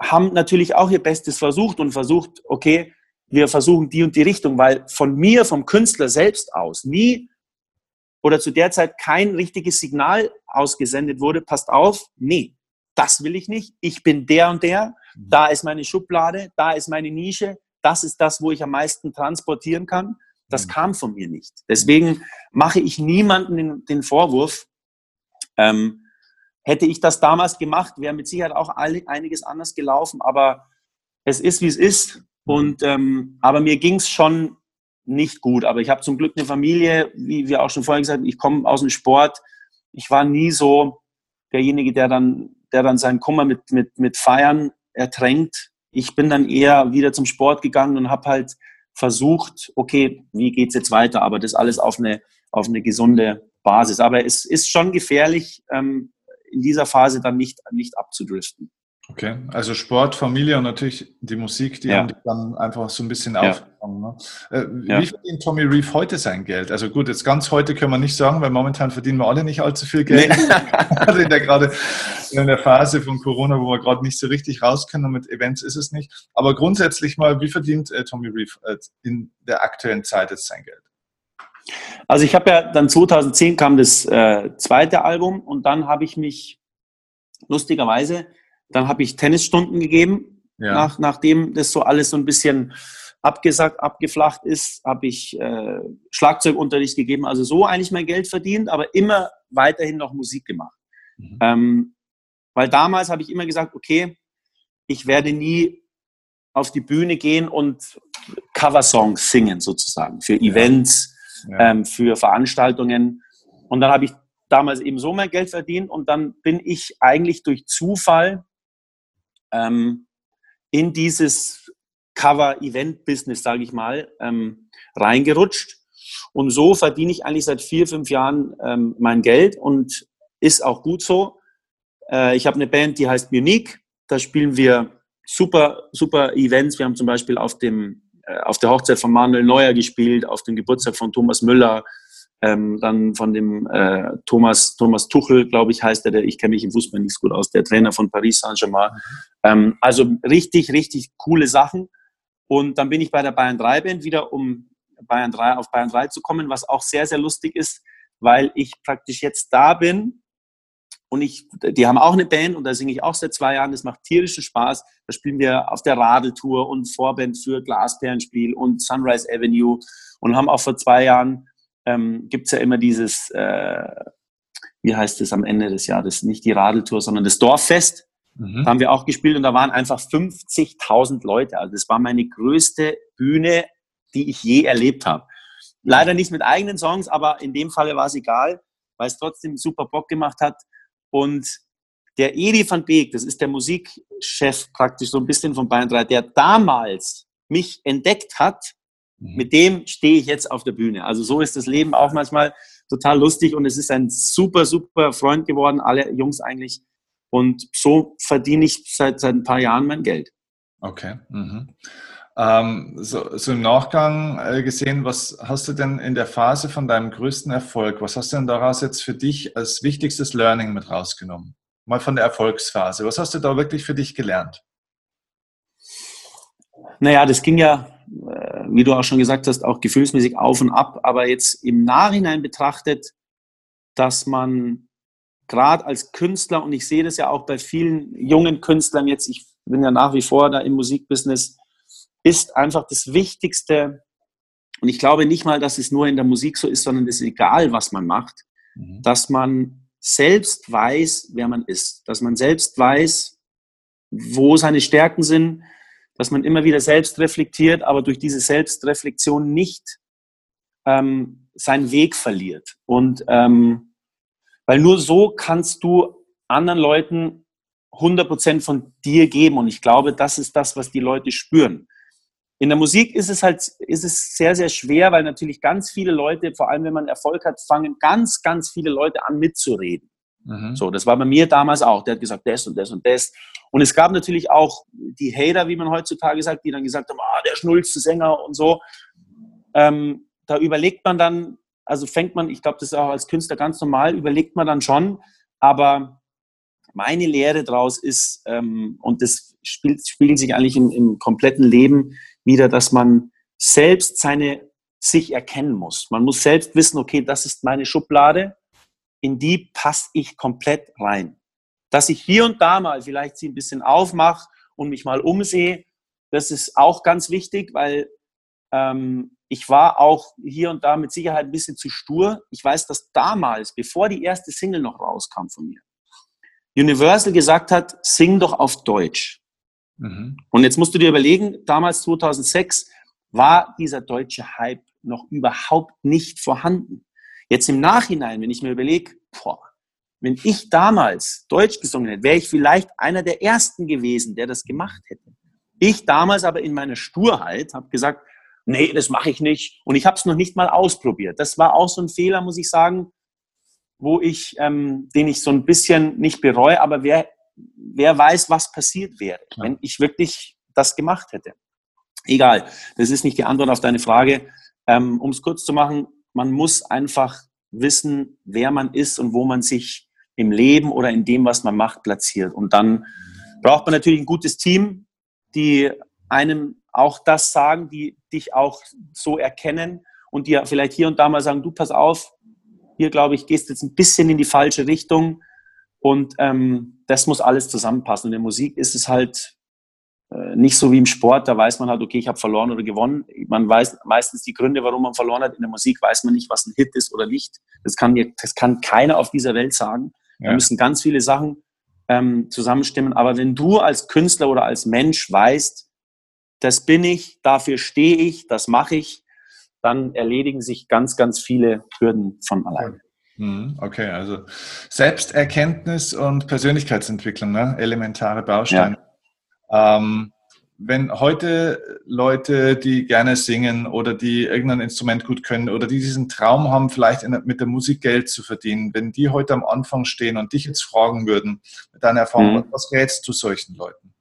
haben natürlich auch ihr Bestes versucht und versucht, okay, wir versuchen die und die Richtung, weil von mir, vom Künstler selbst aus, nie oder zu der Zeit kein richtiges Signal ausgesendet wurde, passt auf, nee, das will ich nicht, ich bin der und der, mhm. da ist meine Schublade, da ist meine Nische, das ist das, wo ich am meisten transportieren kann. Das mhm. kam von mir nicht. Deswegen mache ich niemanden den, den Vorwurf. Ähm, hätte ich das damals gemacht, wäre mit Sicherheit auch einiges anders gelaufen. Aber es ist, wie es ist. Und, ähm, aber mir ging es schon nicht gut. Aber ich habe zum Glück eine Familie, wie wir auch schon vorhin gesagt haben, ich komme aus dem Sport. Ich war nie so derjenige, der dann, der dann seinen Kummer mit, mit, mit Feiern ertränkt. Ich bin dann eher wieder zum Sport gegangen und habe halt versucht, okay, wie geht es jetzt weiter? Aber das alles auf eine, auf eine gesunde Basis. Aber es ist schon gefährlich, ähm, in dieser Phase dann nicht, nicht abzudriften. Okay, also Sport, Familie und natürlich die Musik, die ja. haben dich dann einfach so ein bisschen ja. aufgefangen. Ne? Äh, wie ja. verdient Tommy Reeve heute sein Geld? Also gut, jetzt ganz heute können wir nicht sagen, weil momentan verdienen wir alle nicht allzu viel Geld. Nee. also in der gerade in der Phase von Corona, wo wir gerade nicht so richtig raus können und mit Events ist es nicht. Aber grundsätzlich mal, wie verdient äh, Tommy Reeve äh, in der aktuellen Zeit jetzt sein Geld? Also ich habe ja dann 2010 kam das äh, zweite Album und dann habe ich mich lustigerweise dann habe ich Tennisstunden gegeben. Ja. Nach, nachdem das so alles so ein bisschen abgesagt, abgeflacht ist, habe ich äh, Schlagzeugunterricht gegeben. Also so eigentlich mein Geld verdient, aber immer weiterhin noch Musik gemacht. Mhm. Ähm, weil damals habe ich immer gesagt, okay, ich werde nie auf die Bühne gehen und Coversongs singen sozusagen für Events, ja. Ähm, für Veranstaltungen. Und dann habe ich damals eben so mein Geld verdient und dann bin ich eigentlich durch Zufall ähm, in dieses Cover-Event-Business, sage ich mal, ähm, reingerutscht. Und so verdiene ich eigentlich seit vier, fünf Jahren ähm, mein Geld und ist auch gut so. Äh, ich habe eine Band, die heißt Munich. Da spielen wir super, super Events. Wir haben zum Beispiel auf, dem, auf der Hochzeit von Manuel Neuer gespielt, auf dem Geburtstag von Thomas Müller, ähm, dann von dem äh, Thomas, Thomas Tuchel, glaube ich, heißt er, der, ich kenne mich im Fußball nicht so gut aus, der Trainer von Paris Saint-Germain. Ähm, also richtig, richtig coole Sachen. Und dann bin ich bei der Bayern 3 Band wieder, um Bayern 3 auf Bayern 3 zu kommen, was auch sehr, sehr lustig ist, weil ich praktisch jetzt da bin und ich, die haben auch eine Band und da singe ich auch seit zwei Jahren. Das macht tierischen Spaß. Da spielen wir auf der Radeltour und Vorband für Glasperlenspiel und Sunrise Avenue und haben auch vor zwei Jahren ähm, gibt es ja immer dieses, äh, wie heißt es am Ende des Jahres, nicht die Radeltour, sondern das Dorffest. Mhm. Da haben wir auch gespielt und da waren einfach 50.000 Leute. Also das war meine größte Bühne, die ich je erlebt habe. Leider nicht mit eigenen Songs, aber in dem Falle war es egal, weil es trotzdem super Bock gemacht hat. Und der Edi van Beek, das ist der Musikchef praktisch so ein bisschen von Bayern 3, der damals mich entdeckt hat Mhm. Mit dem stehe ich jetzt auf der Bühne. Also so ist das Leben auch manchmal total lustig und es ist ein super, super Freund geworden, alle Jungs eigentlich. Und so verdiene ich seit, seit ein paar Jahren mein Geld. Okay. Mhm. Ähm, so, so, im Nachgang äh, gesehen, was hast du denn in der Phase von deinem größten Erfolg, was hast du denn daraus jetzt für dich als wichtigstes Learning mit rausgenommen? Mal von der Erfolgsphase. Was hast du da wirklich für dich gelernt? Naja, das ging ja äh, wie du auch schon gesagt hast, auch gefühlsmäßig auf und ab. Aber jetzt im Nachhinein betrachtet, dass man gerade als Künstler, und ich sehe das ja auch bei vielen jungen Künstlern jetzt, ich bin ja nach wie vor da im Musikbusiness, ist einfach das Wichtigste, und ich glaube nicht mal, dass es nur in der Musik so ist, sondern es ist egal, was man macht, mhm. dass man selbst weiß, wer man ist, dass man selbst weiß, wo seine Stärken sind, dass man immer wieder selbst reflektiert, aber durch diese Selbstreflexion nicht ähm, seinen Weg verliert. Und ähm, weil nur so kannst du anderen Leuten 100% von dir geben. Und ich glaube, das ist das, was die Leute spüren. In der Musik ist es halt, ist es sehr, sehr schwer, weil natürlich ganz viele Leute, vor allem wenn man Erfolg hat, fangen ganz, ganz viele Leute an mitzureden. Mhm. So, das war bei mir damals auch. Der hat gesagt, das und das und das. Und es gab natürlich auch die Hater, wie man heutzutage sagt, die dann gesagt haben, ah, der schnulzte Sänger und so. Ähm, da überlegt man dann, also fängt man, ich glaube, das ist auch als Künstler ganz normal, überlegt man dann schon, aber meine Lehre daraus ist, ähm, und das spielt, spiegelt sich eigentlich im, im kompletten Leben wieder, dass man selbst seine sich erkennen muss. Man muss selbst wissen, okay, das ist meine Schublade, in die passe ich komplett rein. Dass ich hier und da mal vielleicht sie ein bisschen aufmache und mich mal umsehe, das ist auch ganz wichtig, weil ähm, ich war auch hier und da mit Sicherheit ein bisschen zu stur. Ich weiß, dass damals, bevor die erste Single noch rauskam von mir, Universal gesagt hat, sing doch auf Deutsch. Mhm. Und jetzt musst du dir überlegen, damals 2006 war dieser deutsche Hype noch überhaupt nicht vorhanden. Jetzt im Nachhinein, wenn ich mir überlege, wenn ich damals Deutsch gesungen hätte, wäre ich vielleicht einer der Ersten gewesen, der das gemacht hätte. Ich damals aber in meiner Sturheit habe gesagt, nee, das mache ich nicht. Und ich habe es noch nicht mal ausprobiert. Das war auch so ein Fehler, muss ich sagen, wo ich, ähm, den ich so ein bisschen nicht bereue, aber wer, wer weiß, was passiert wäre, ja. wenn ich wirklich das gemacht hätte. Egal, das ist nicht die Antwort auf deine Frage. Ähm, um es kurz zu machen, man muss einfach wissen, wer man ist und wo man sich im Leben oder in dem, was man macht, platziert. Und dann braucht man natürlich ein gutes Team, die einem auch das sagen, die dich auch so erkennen und die vielleicht hier und da mal sagen, du pass auf, hier glaube ich, gehst jetzt ein bisschen in die falsche Richtung und ähm, das muss alles zusammenpassen. In der Musik ist es halt äh, nicht so wie im Sport, da weiß man halt, okay, ich habe verloren oder gewonnen. Man weiß meistens die Gründe, warum man verloren hat. In der Musik weiß man nicht, was ein Hit ist oder nicht. Das kann, das kann keiner auf dieser Welt sagen. Ja. Da müssen ganz viele Sachen ähm, zusammenstimmen. Aber wenn du als Künstler oder als Mensch weißt, das bin ich, dafür stehe ich, das mache ich, dann erledigen sich ganz, ganz viele Hürden von alleine. Mhm, okay, also Selbsterkenntnis und Persönlichkeitsentwicklung, ne? elementare Bausteine. Ja. Ähm, wenn heute Leute, die gerne singen oder die irgendein Instrument gut können oder die diesen Traum haben, vielleicht mit der Musik Geld zu verdienen, wenn die heute am Anfang stehen und dich jetzt fragen würden, mit deiner Erfahrung, mhm. was rätst du solchen Leuten?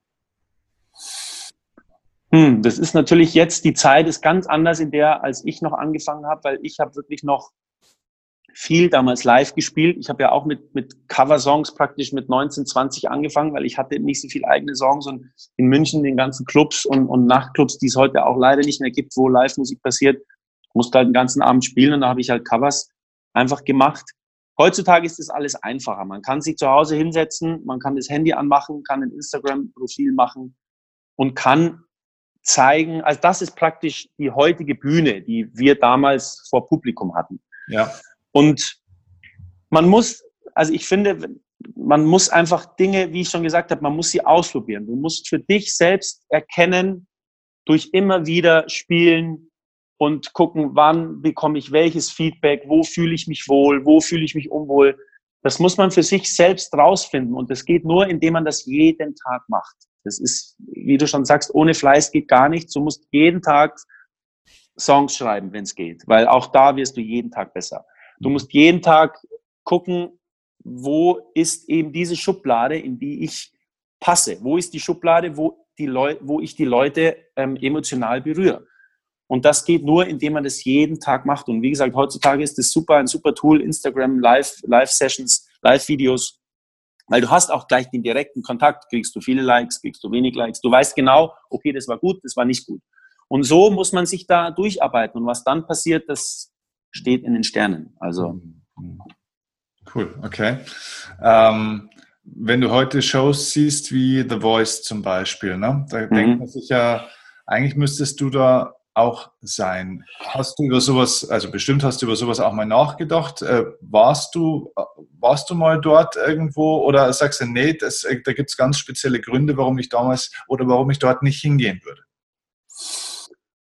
Hm, das ist natürlich jetzt, die Zeit ist ganz anders in der, als ich noch angefangen habe, weil ich habe wirklich noch viel damals live gespielt. Ich habe ja auch mit, mit Cover-Songs praktisch mit 19, 20 angefangen, weil ich hatte nicht so viele eigene Songs und in München den ganzen Clubs und, und Nachtclubs, die es heute auch leider nicht mehr gibt, wo Live-Musik passiert, musste halt den ganzen Abend spielen und da habe ich halt Covers einfach gemacht. Heutzutage ist das alles einfacher. Man kann sich zu Hause hinsetzen, man kann das Handy anmachen, kann ein Instagram-Profil machen und kann zeigen, also das ist praktisch die heutige Bühne, die wir damals vor Publikum hatten. Ja. Und man muss, also ich finde, man muss einfach Dinge, wie ich schon gesagt habe, man muss sie ausprobieren. Du musst für dich selbst erkennen, durch immer wieder spielen und gucken, wann bekomme ich welches Feedback, wo fühle ich mich wohl, wo fühle ich mich unwohl. Das muss man für sich selbst rausfinden und das geht nur, indem man das jeden Tag macht. Das ist, wie du schon sagst, ohne Fleiß geht gar nichts. Du musst jeden Tag Songs schreiben, wenn es geht, weil auch da wirst du jeden Tag besser. Du musst jeden Tag gucken, wo ist eben diese Schublade, in die ich passe. Wo ist die Schublade, wo, die Leu wo ich die Leute ähm, emotional berühre. Und das geht nur, indem man das jeden Tag macht. Und wie gesagt, heutzutage ist das super, ein super Tool, Instagram, Live, Live-Sessions, Live-Videos, weil du hast auch gleich den direkten Kontakt. Kriegst du viele Likes, kriegst du wenig Likes. Du weißt genau, okay, das war gut, das war nicht gut. Und so muss man sich da durcharbeiten. Und was dann passiert, das steht in den Sternen. Also. Cool, okay. Ähm, wenn du heute Shows siehst wie The Voice zum Beispiel, ne, da mhm. denkt man sich ja, eigentlich müsstest du da auch sein. Hast du über sowas, also bestimmt hast du über sowas auch mal nachgedacht? Äh, warst, du, warst du mal dort irgendwo oder sagst du, nee, das, da gibt es ganz spezielle Gründe, warum ich damals oder warum ich dort nicht hingehen würde?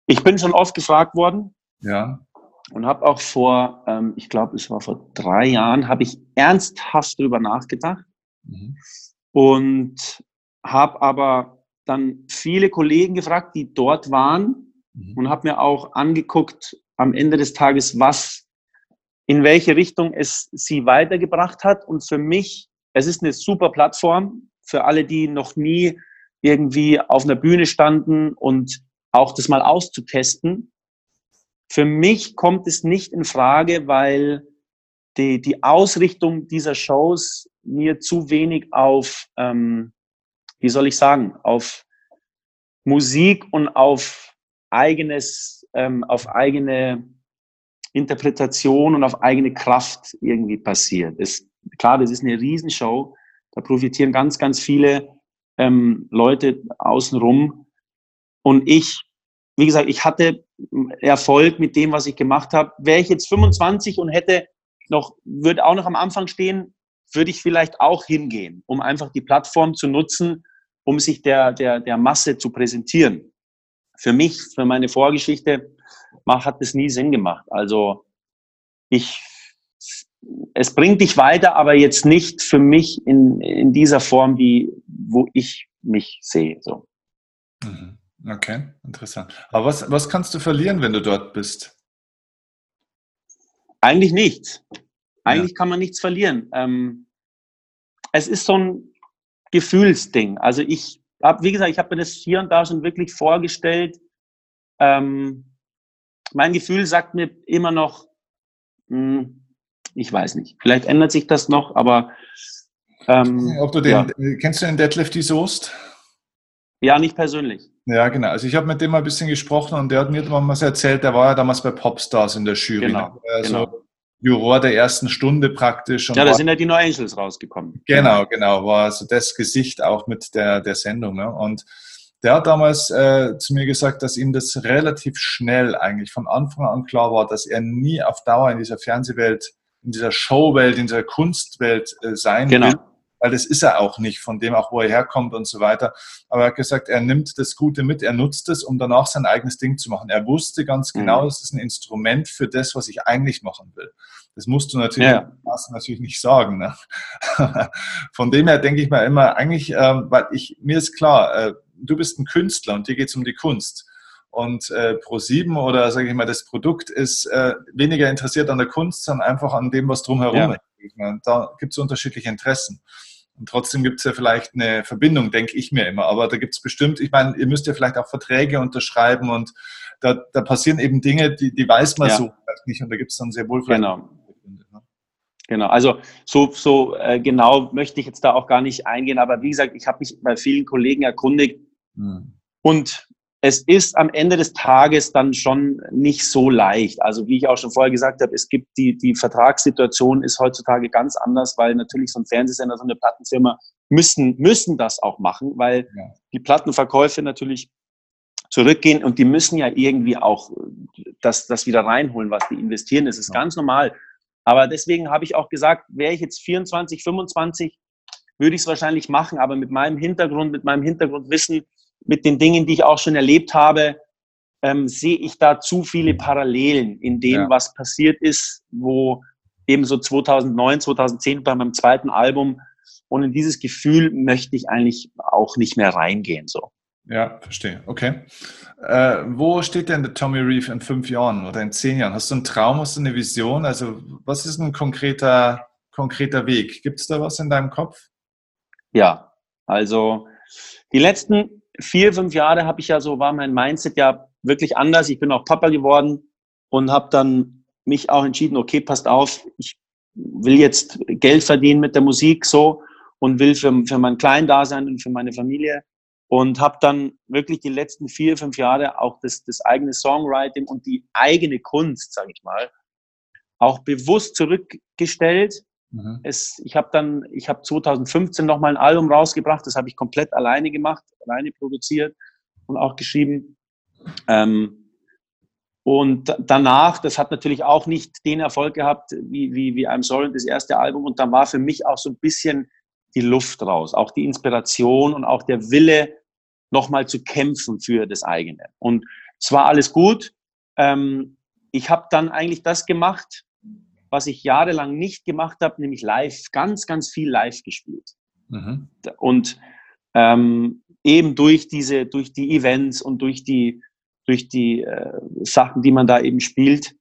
Ich bin schon oft gefragt worden. Ja und habe auch vor, ähm, ich glaube, es war vor drei Jahren, habe ich ernsthaft darüber nachgedacht mhm. und habe aber dann viele Kollegen gefragt, die dort waren mhm. und habe mir auch angeguckt am Ende des Tages, was, in welche Richtung es sie weitergebracht hat. Und für mich, es ist eine super Plattform für alle, die noch nie irgendwie auf einer Bühne standen und auch das mal auszutesten für mich kommt es nicht in Frage, weil die, die Ausrichtung dieser Shows mir zu wenig auf, ähm, wie soll ich sagen, auf Musik und auf eigenes, ähm, auf eigene Interpretation und auf eigene Kraft irgendwie passiert. Ist, klar, das ist eine Riesenshow. Da profitieren ganz, ganz viele ähm, Leute außenrum. Und ich wie gesagt, ich hatte Erfolg mit dem, was ich gemacht habe. Wäre ich jetzt 25 und hätte noch, würde auch noch am Anfang stehen, würde ich vielleicht auch hingehen, um einfach die Plattform zu nutzen, um sich der, der, der Masse zu präsentieren. Für mich, für meine Vorgeschichte, hat es nie Sinn gemacht. Also ich, es bringt dich weiter, aber jetzt nicht für mich in, in dieser Form, wie, wo ich mich sehe. So. Mhm. Okay, interessant. Aber was, was kannst du verlieren, wenn du dort bist? Eigentlich nichts. Eigentlich ja. kann man nichts verlieren. Ähm, es ist so ein Gefühlsding. Also ich habe, wie gesagt, ich habe mir das hier und da schon wirklich vorgestellt. Ähm, mein Gefühl sagt mir immer noch, mh, hm, ich weiß nicht. Vielleicht ändert sich das noch, aber ähm, Ob du den, ja. kennst du den Deadlift Soest? Ja, nicht persönlich. Ja, genau. Also ich habe mit dem mal ein bisschen gesprochen und der hat mir damals erzählt, der war ja damals bei Popstars in der Jury. Genau, also genau. Juror der ersten Stunde praktisch. ja, da sind ja die No Angels rausgekommen. Genau, genau. War also das Gesicht auch mit der, der Sendung. Ne? Und der hat damals äh, zu mir gesagt, dass ihm das relativ schnell eigentlich von Anfang an klar war, dass er nie auf Dauer in dieser Fernsehwelt, in dieser Showwelt, in dieser Kunstwelt äh, sein genau. will weil das ist er auch nicht, von dem auch, wo er herkommt und so weiter. Aber er hat gesagt, er nimmt das Gute mit, er nutzt es, um danach sein eigenes Ding zu machen. Er wusste ganz mhm. genau, es ist ein Instrument für das, was ich eigentlich machen will. Das musst du natürlich, ja. natürlich nicht sagen. Ne? von dem her denke ich mir immer, eigentlich, äh, weil ich, mir ist klar, äh, du bist ein Künstler und dir geht es um die Kunst. Und äh, Pro7 oder sage ich mal, das Produkt ist äh, weniger interessiert an der Kunst, sondern einfach an dem, was drumherum ja. ist. Da gibt es unterschiedliche Interessen. Und trotzdem gibt es ja vielleicht eine Verbindung, denke ich mir immer. Aber da gibt es bestimmt, ich meine, ihr müsst ja vielleicht auch Verträge unterschreiben und da, da passieren eben Dinge, die, die weiß man ja. so nicht. Und da gibt es dann sehr wohl vielleicht. Genau. Ne? Genau, also so, so äh, genau möchte ich jetzt da auch gar nicht eingehen, aber wie gesagt, ich habe mich bei vielen Kollegen erkundigt hm. und es ist am Ende des Tages dann schon nicht so leicht. Also wie ich auch schon vorher gesagt habe, es gibt die, die Vertragssituation ist heutzutage ganz anders, weil natürlich so ein Fernsehsender, so eine Plattenfirma müssen, müssen das auch machen, weil ja. die Plattenverkäufe natürlich zurückgehen und die müssen ja irgendwie auch das, das wieder reinholen, was die investieren. Das ist ja. ganz normal. Aber deswegen habe ich auch gesagt, wäre ich jetzt 24, 25, würde ich es wahrscheinlich machen, aber mit meinem Hintergrund, mit meinem Hintergrundwissen, mit den Dingen, die ich auch schon erlebt habe, ähm, sehe ich da zu viele Parallelen in dem, ja. was passiert ist, wo eben so 2009, 2010 bei meinem zweiten Album und in dieses Gefühl möchte ich eigentlich auch nicht mehr reingehen. So. Ja, verstehe. Okay. Äh, wo steht denn der Tommy Reeve in fünf Jahren oder in zehn Jahren? Hast du einen Traum, hast du eine Vision? Also was ist ein konkreter, konkreter Weg? Gibt es da was in deinem Kopf? Ja, also die letzten vier, fünf Jahre habe ich ja so, war mein Mindset ja wirklich anders. Ich bin auch Papa geworden und habe dann mich auch entschieden, okay, passt auf, ich will jetzt Geld verdienen mit der Musik so und will für, für mein Klein da sein und für meine Familie und habe dann wirklich die letzten vier, fünf Jahre auch das, das eigene Songwriting und die eigene Kunst, sage ich mal, auch bewusst zurückgestellt Mhm. Es, ich habe dann, ich habe 2015 noch mal ein Album rausgebracht, das habe ich komplett alleine gemacht, alleine produziert und auch geschrieben. Ähm, und danach, das hat natürlich auch nicht den Erfolg gehabt, wie, wie, wie I'm Sorry, das erste Album. Und dann war für mich auch so ein bisschen die Luft raus, auch die Inspiration und auch der Wille, nochmal zu kämpfen für das eigene. Und es war alles gut. Ähm, ich habe dann eigentlich das gemacht, was ich jahrelang nicht gemacht habe, nämlich live, ganz, ganz viel live gespielt. Mhm. Und ähm, eben durch diese, durch die Events und durch die, durch die äh, Sachen, die man da eben spielt.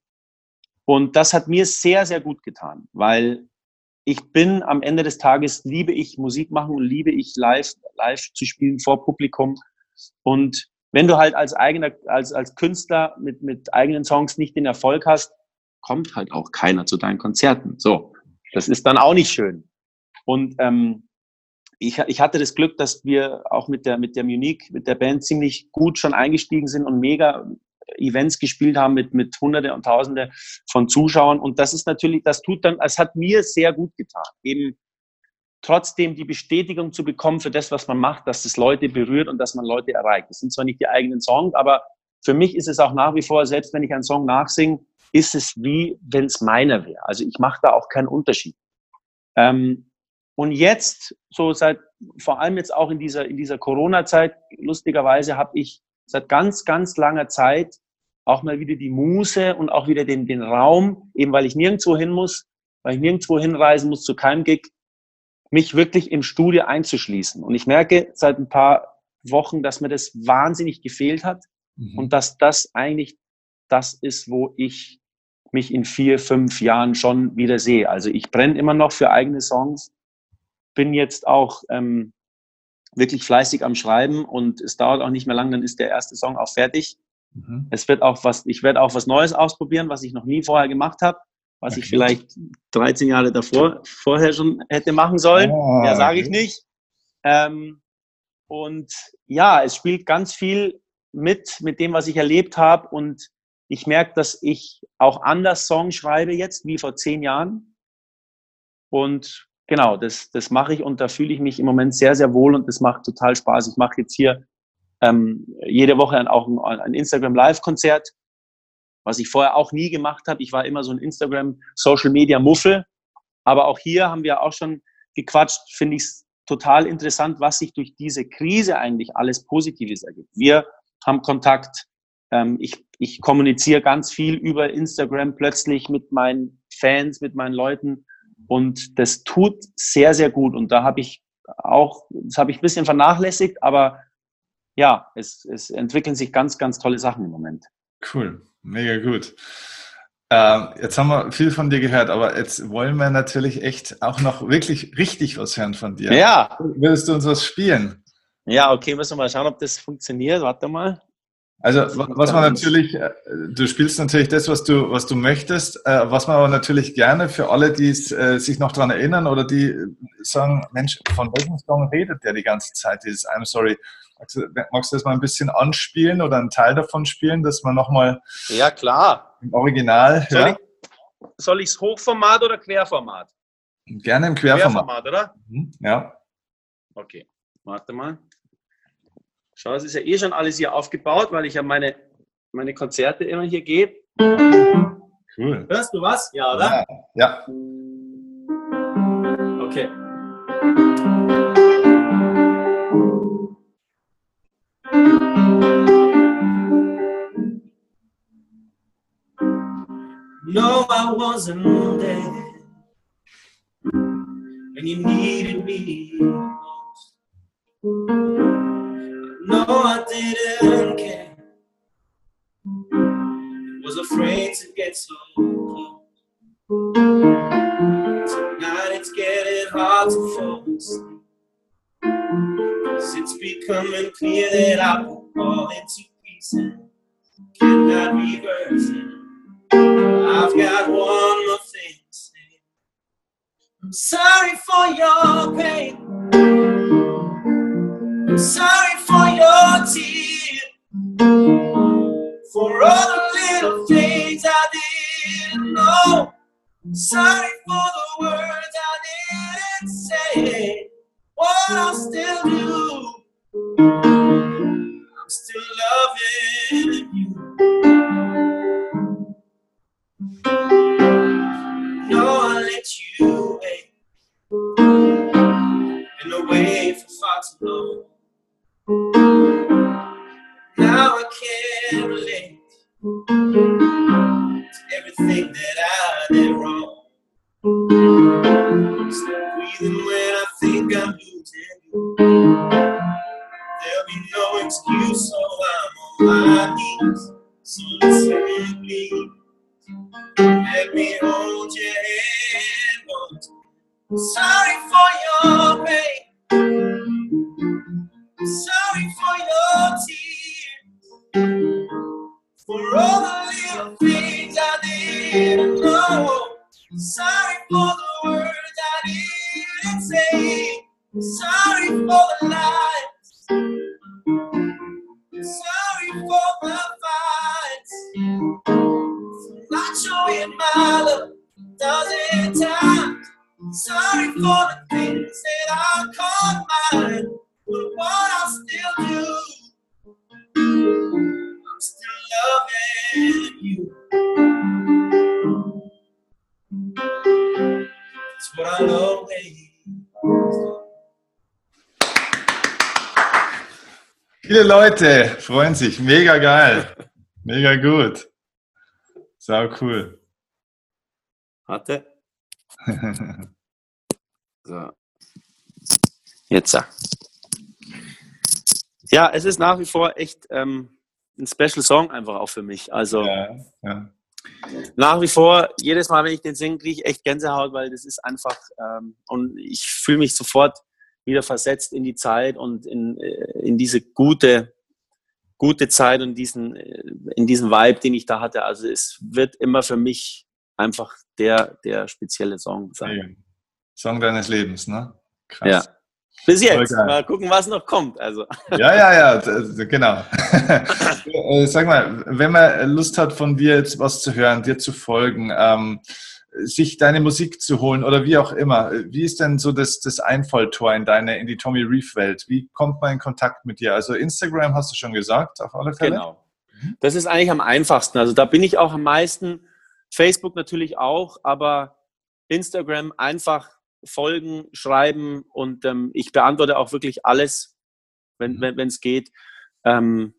Und das hat mir sehr, sehr gut getan, weil ich bin am Ende des Tages, liebe ich Musik machen und liebe ich live, live zu spielen vor Publikum. Und wenn du halt als eigener, als, als Künstler mit, mit eigenen Songs nicht den Erfolg hast, kommt halt auch keiner zu deinen Konzerten. So, das ist dann auch nicht schön. Und ähm, ich, ich hatte das Glück, dass wir auch mit der, mit der Munich, mit der Band ziemlich gut schon eingestiegen sind und mega Events gespielt haben mit, mit Hunderte und Tausende von Zuschauern. Und das ist natürlich, das tut dann, es hat mir sehr gut getan, eben trotzdem die Bestätigung zu bekommen für das, was man macht, dass das Leute berührt und dass man Leute erreicht. Das sind zwar nicht die eigenen Songs, aber für mich ist es auch nach wie vor, selbst wenn ich einen Song nachsinge, ist es wie, wenn es meiner wäre. Also ich mache da auch keinen Unterschied. Ähm, und jetzt, so seit, vor allem jetzt auch in dieser, in dieser Corona-Zeit, lustigerweise habe ich seit ganz, ganz langer Zeit auch mal wieder die Muße und auch wieder den, den Raum, eben weil ich nirgendwo hin muss, weil ich nirgendwo hinreisen muss zu keinem Gig, mich wirklich im Studio einzuschließen. Und ich merke seit ein paar Wochen, dass mir das wahnsinnig gefehlt hat mhm. und dass das eigentlich das ist, wo ich mich in vier, fünf Jahren schon wieder sehe. Also ich brenne immer noch für eigene Songs, bin jetzt auch ähm, wirklich fleißig am Schreiben und es dauert auch nicht mehr lang, dann ist der erste Song auch fertig. Mhm. Es wird auch was, ich werde auch was Neues ausprobieren, was ich noch nie vorher gemacht habe, was okay. ich vielleicht 13 Jahre davor vorher schon hätte machen sollen. Oh, ja, sage ich nicht. Ähm, und ja, es spielt ganz viel mit, mit dem, was ich erlebt habe. Und ich merke, dass ich auch anders Songs schreibe jetzt wie vor zehn Jahren. Und genau, das, das mache ich und da fühle ich mich im Moment sehr, sehr wohl und das macht total Spaß. Ich mache jetzt hier ähm, jede Woche auch ein, ein Instagram Live-Konzert, was ich vorher auch nie gemacht habe. Ich war immer so ein Instagram Social Media Muffel. Aber auch hier haben wir auch schon gequatscht, finde ich es total interessant, was sich durch diese Krise eigentlich alles Positives ergibt. Wir haben Kontakt. Ähm, ich, ich kommuniziere ganz viel über Instagram plötzlich mit meinen Fans, mit meinen Leuten. Und das tut sehr, sehr gut. Und da habe ich auch, das habe ich ein bisschen vernachlässigt, aber ja, es, es entwickeln sich ganz, ganz tolle Sachen im Moment. Cool, mega gut. Ähm, jetzt haben wir viel von dir gehört, aber jetzt wollen wir natürlich echt auch noch wirklich richtig was hören von dir. Ja. Willst du uns was spielen? Ja, okay, müssen wir mal schauen, ob das funktioniert. Warte mal. Also was man natürlich, äh, du spielst natürlich das, was du, was du möchtest, äh, was man aber natürlich gerne für alle, die äh, sich noch daran erinnern oder die sagen, Mensch, von welchem Song redet der die ganze Zeit, dieses I'm sorry. Magst du, das mal ein bisschen anspielen oder einen Teil davon spielen, dass man nochmal ja, klar. im Original hört? Soll ich es Hochformat oder Querformat? Gerne im Querformat. Querformat, oder? Mhm, ja. Okay, warte mal. Schau, es ist ja eh schon alles hier aufgebaut, weil ich ja meine, meine Konzerte immer hier gebe. Cool. Hörst du was? Ja, oder? Ja. ja. Okay. No, I wasn't there when you needed me most. No, I didn't care. Was afraid to get so close. Tonight it's getting hard to focus. Cause it's becoming clear that I will fall into pieces. Cannot reverse it. I've got one more thing to say. I'm sorry for your pain. I'm sorry your tears. For all the little things I didn't know. Sorry for the words I didn't say. What I'll still do. I'm still loving you. No, I let you wait. And away for far too long. Now I can't relate to everything that I did wrong. Still breathing when I think I'm losing. There'll be no excuse, so I'm on my knees. So listen, please. Let me hold your hand once. Sorry for your pain. Sorry for your tears. For all the little things I didn't know. Oh, sorry for the words I didn't say. Sorry for the lies. Sorry for the fights not showing my love a dozen times. Sorry for the Viele Leute freuen sich, mega geil, mega gut. Sau cool. Warte. so. Jetzt. Ja, es ist nach wie vor echt ähm, ein Special Song einfach auch für mich. Also ja, ja. nach wie vor, jedes Mal, wenn ich den singe, kriege ich echt Gänsehaut, weil das ist einfach, ähm, und ich fühle mich sofort wieder versetzt in die Zeit und in, äh, in diese gute, gute Zeit und diesen, äh, in diesen Vibe, den ich da hatte. Also es wird immer für mich einfach der, der spezielle Song sein. Song deines Lebens, ne? Krass. Ja. Bis jetzt. Mal gucken, was noch kommt. Also. Ja, ja, ja, genau. Äh, sag mal, wenn man Lust hat, von dir jetzt was zu hören, dir zu folgen, ähm, sich deine Musik zu holen oder wie auch immer, wie ist denn so das, das Einfalltor in deine, in die Tommy Reef Welt? Wie kommt man in Kontakt mit dir? Also Instagram hast du schon gesagt, auf alle Fälle. Genau. Das ist eigentlich am einfachsten. Also da bin ich auch am meisten. Facebook natürlich auch, aber Instagram einfach folgen, schreiben und ähm, ich beantworte auch wirklich alles, wenn mhm. es geht. Ähm,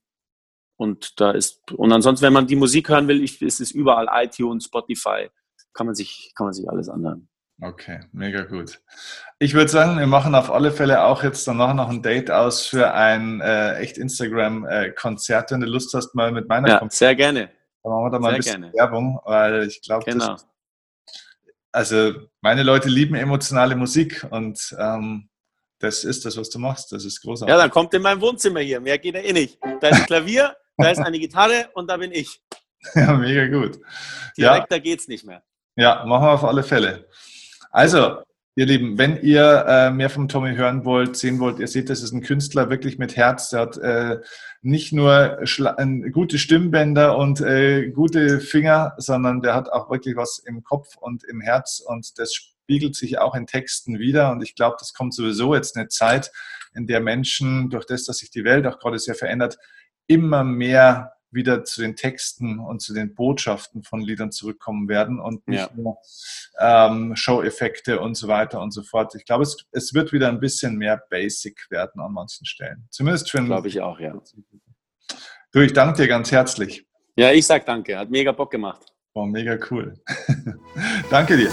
und da ist, und ansonsten, wenn man die Musik hören will, ich, ist es überall iTunes, Spotify, kann man sich, kann man sich alles anhören. Okay, mega gut. Ich würde sagen, wir machen auf alle Fälle auch jetzt danach noch ein Date aus für ein äh, echt Instagram-Konzert, wenn du Lust hast, mal mit meiner Ja, sehr gerne. Dann machen wir da mal sehr ein bisschen gerne. Werbung, weil ich glaube, genau. also meine Leute lieben emotionale Musik und ähm, das ist das, was du machst. Das ist großartig. Ja, dann kommt in mein Wohnzimmer hier. Mehr geht ja eh nicht. Da ist ein Klavier, da ist eine Gitarre und da bin ich. Ja, mega gut. Direkter ja. geht's nicht mehr. Ja, machen wir auf alle Fälle. Also, Ihr Lieben, wenn ihr äh, mehr vom Tommy hören wollt, sehen wollt, ihr seht, das ist ein Künstler wirklich mit Herz. Der hat äh, nicht nur gute Stimmbänder und äh, gute Finger, sondern der hat auch wirklich was im Kopf und im Herz und das spiegelt sich auch in Texten wieder. Und ich glaube, das kommt sowieso jetzt eine Zeit, in der Menschen, durch das, dass sich die Welt auch gerade sehr verändert, immer mehr wieder zu den Texten und zu den Botschaften von Liedern zurückkommen werden und nicht ja. nur ähm, Show-Effekte und so weiter und so fort. Ich glaube, es, es wird wieder ein bisschen mehr Basic werden an manchen Stellen. Zumindest für Glaube ich auch, ja. Du, ich danke dir ganz herzlich. Ja, ich sag danke. Hat mega Bock gemacht. War mega cool. danke dir.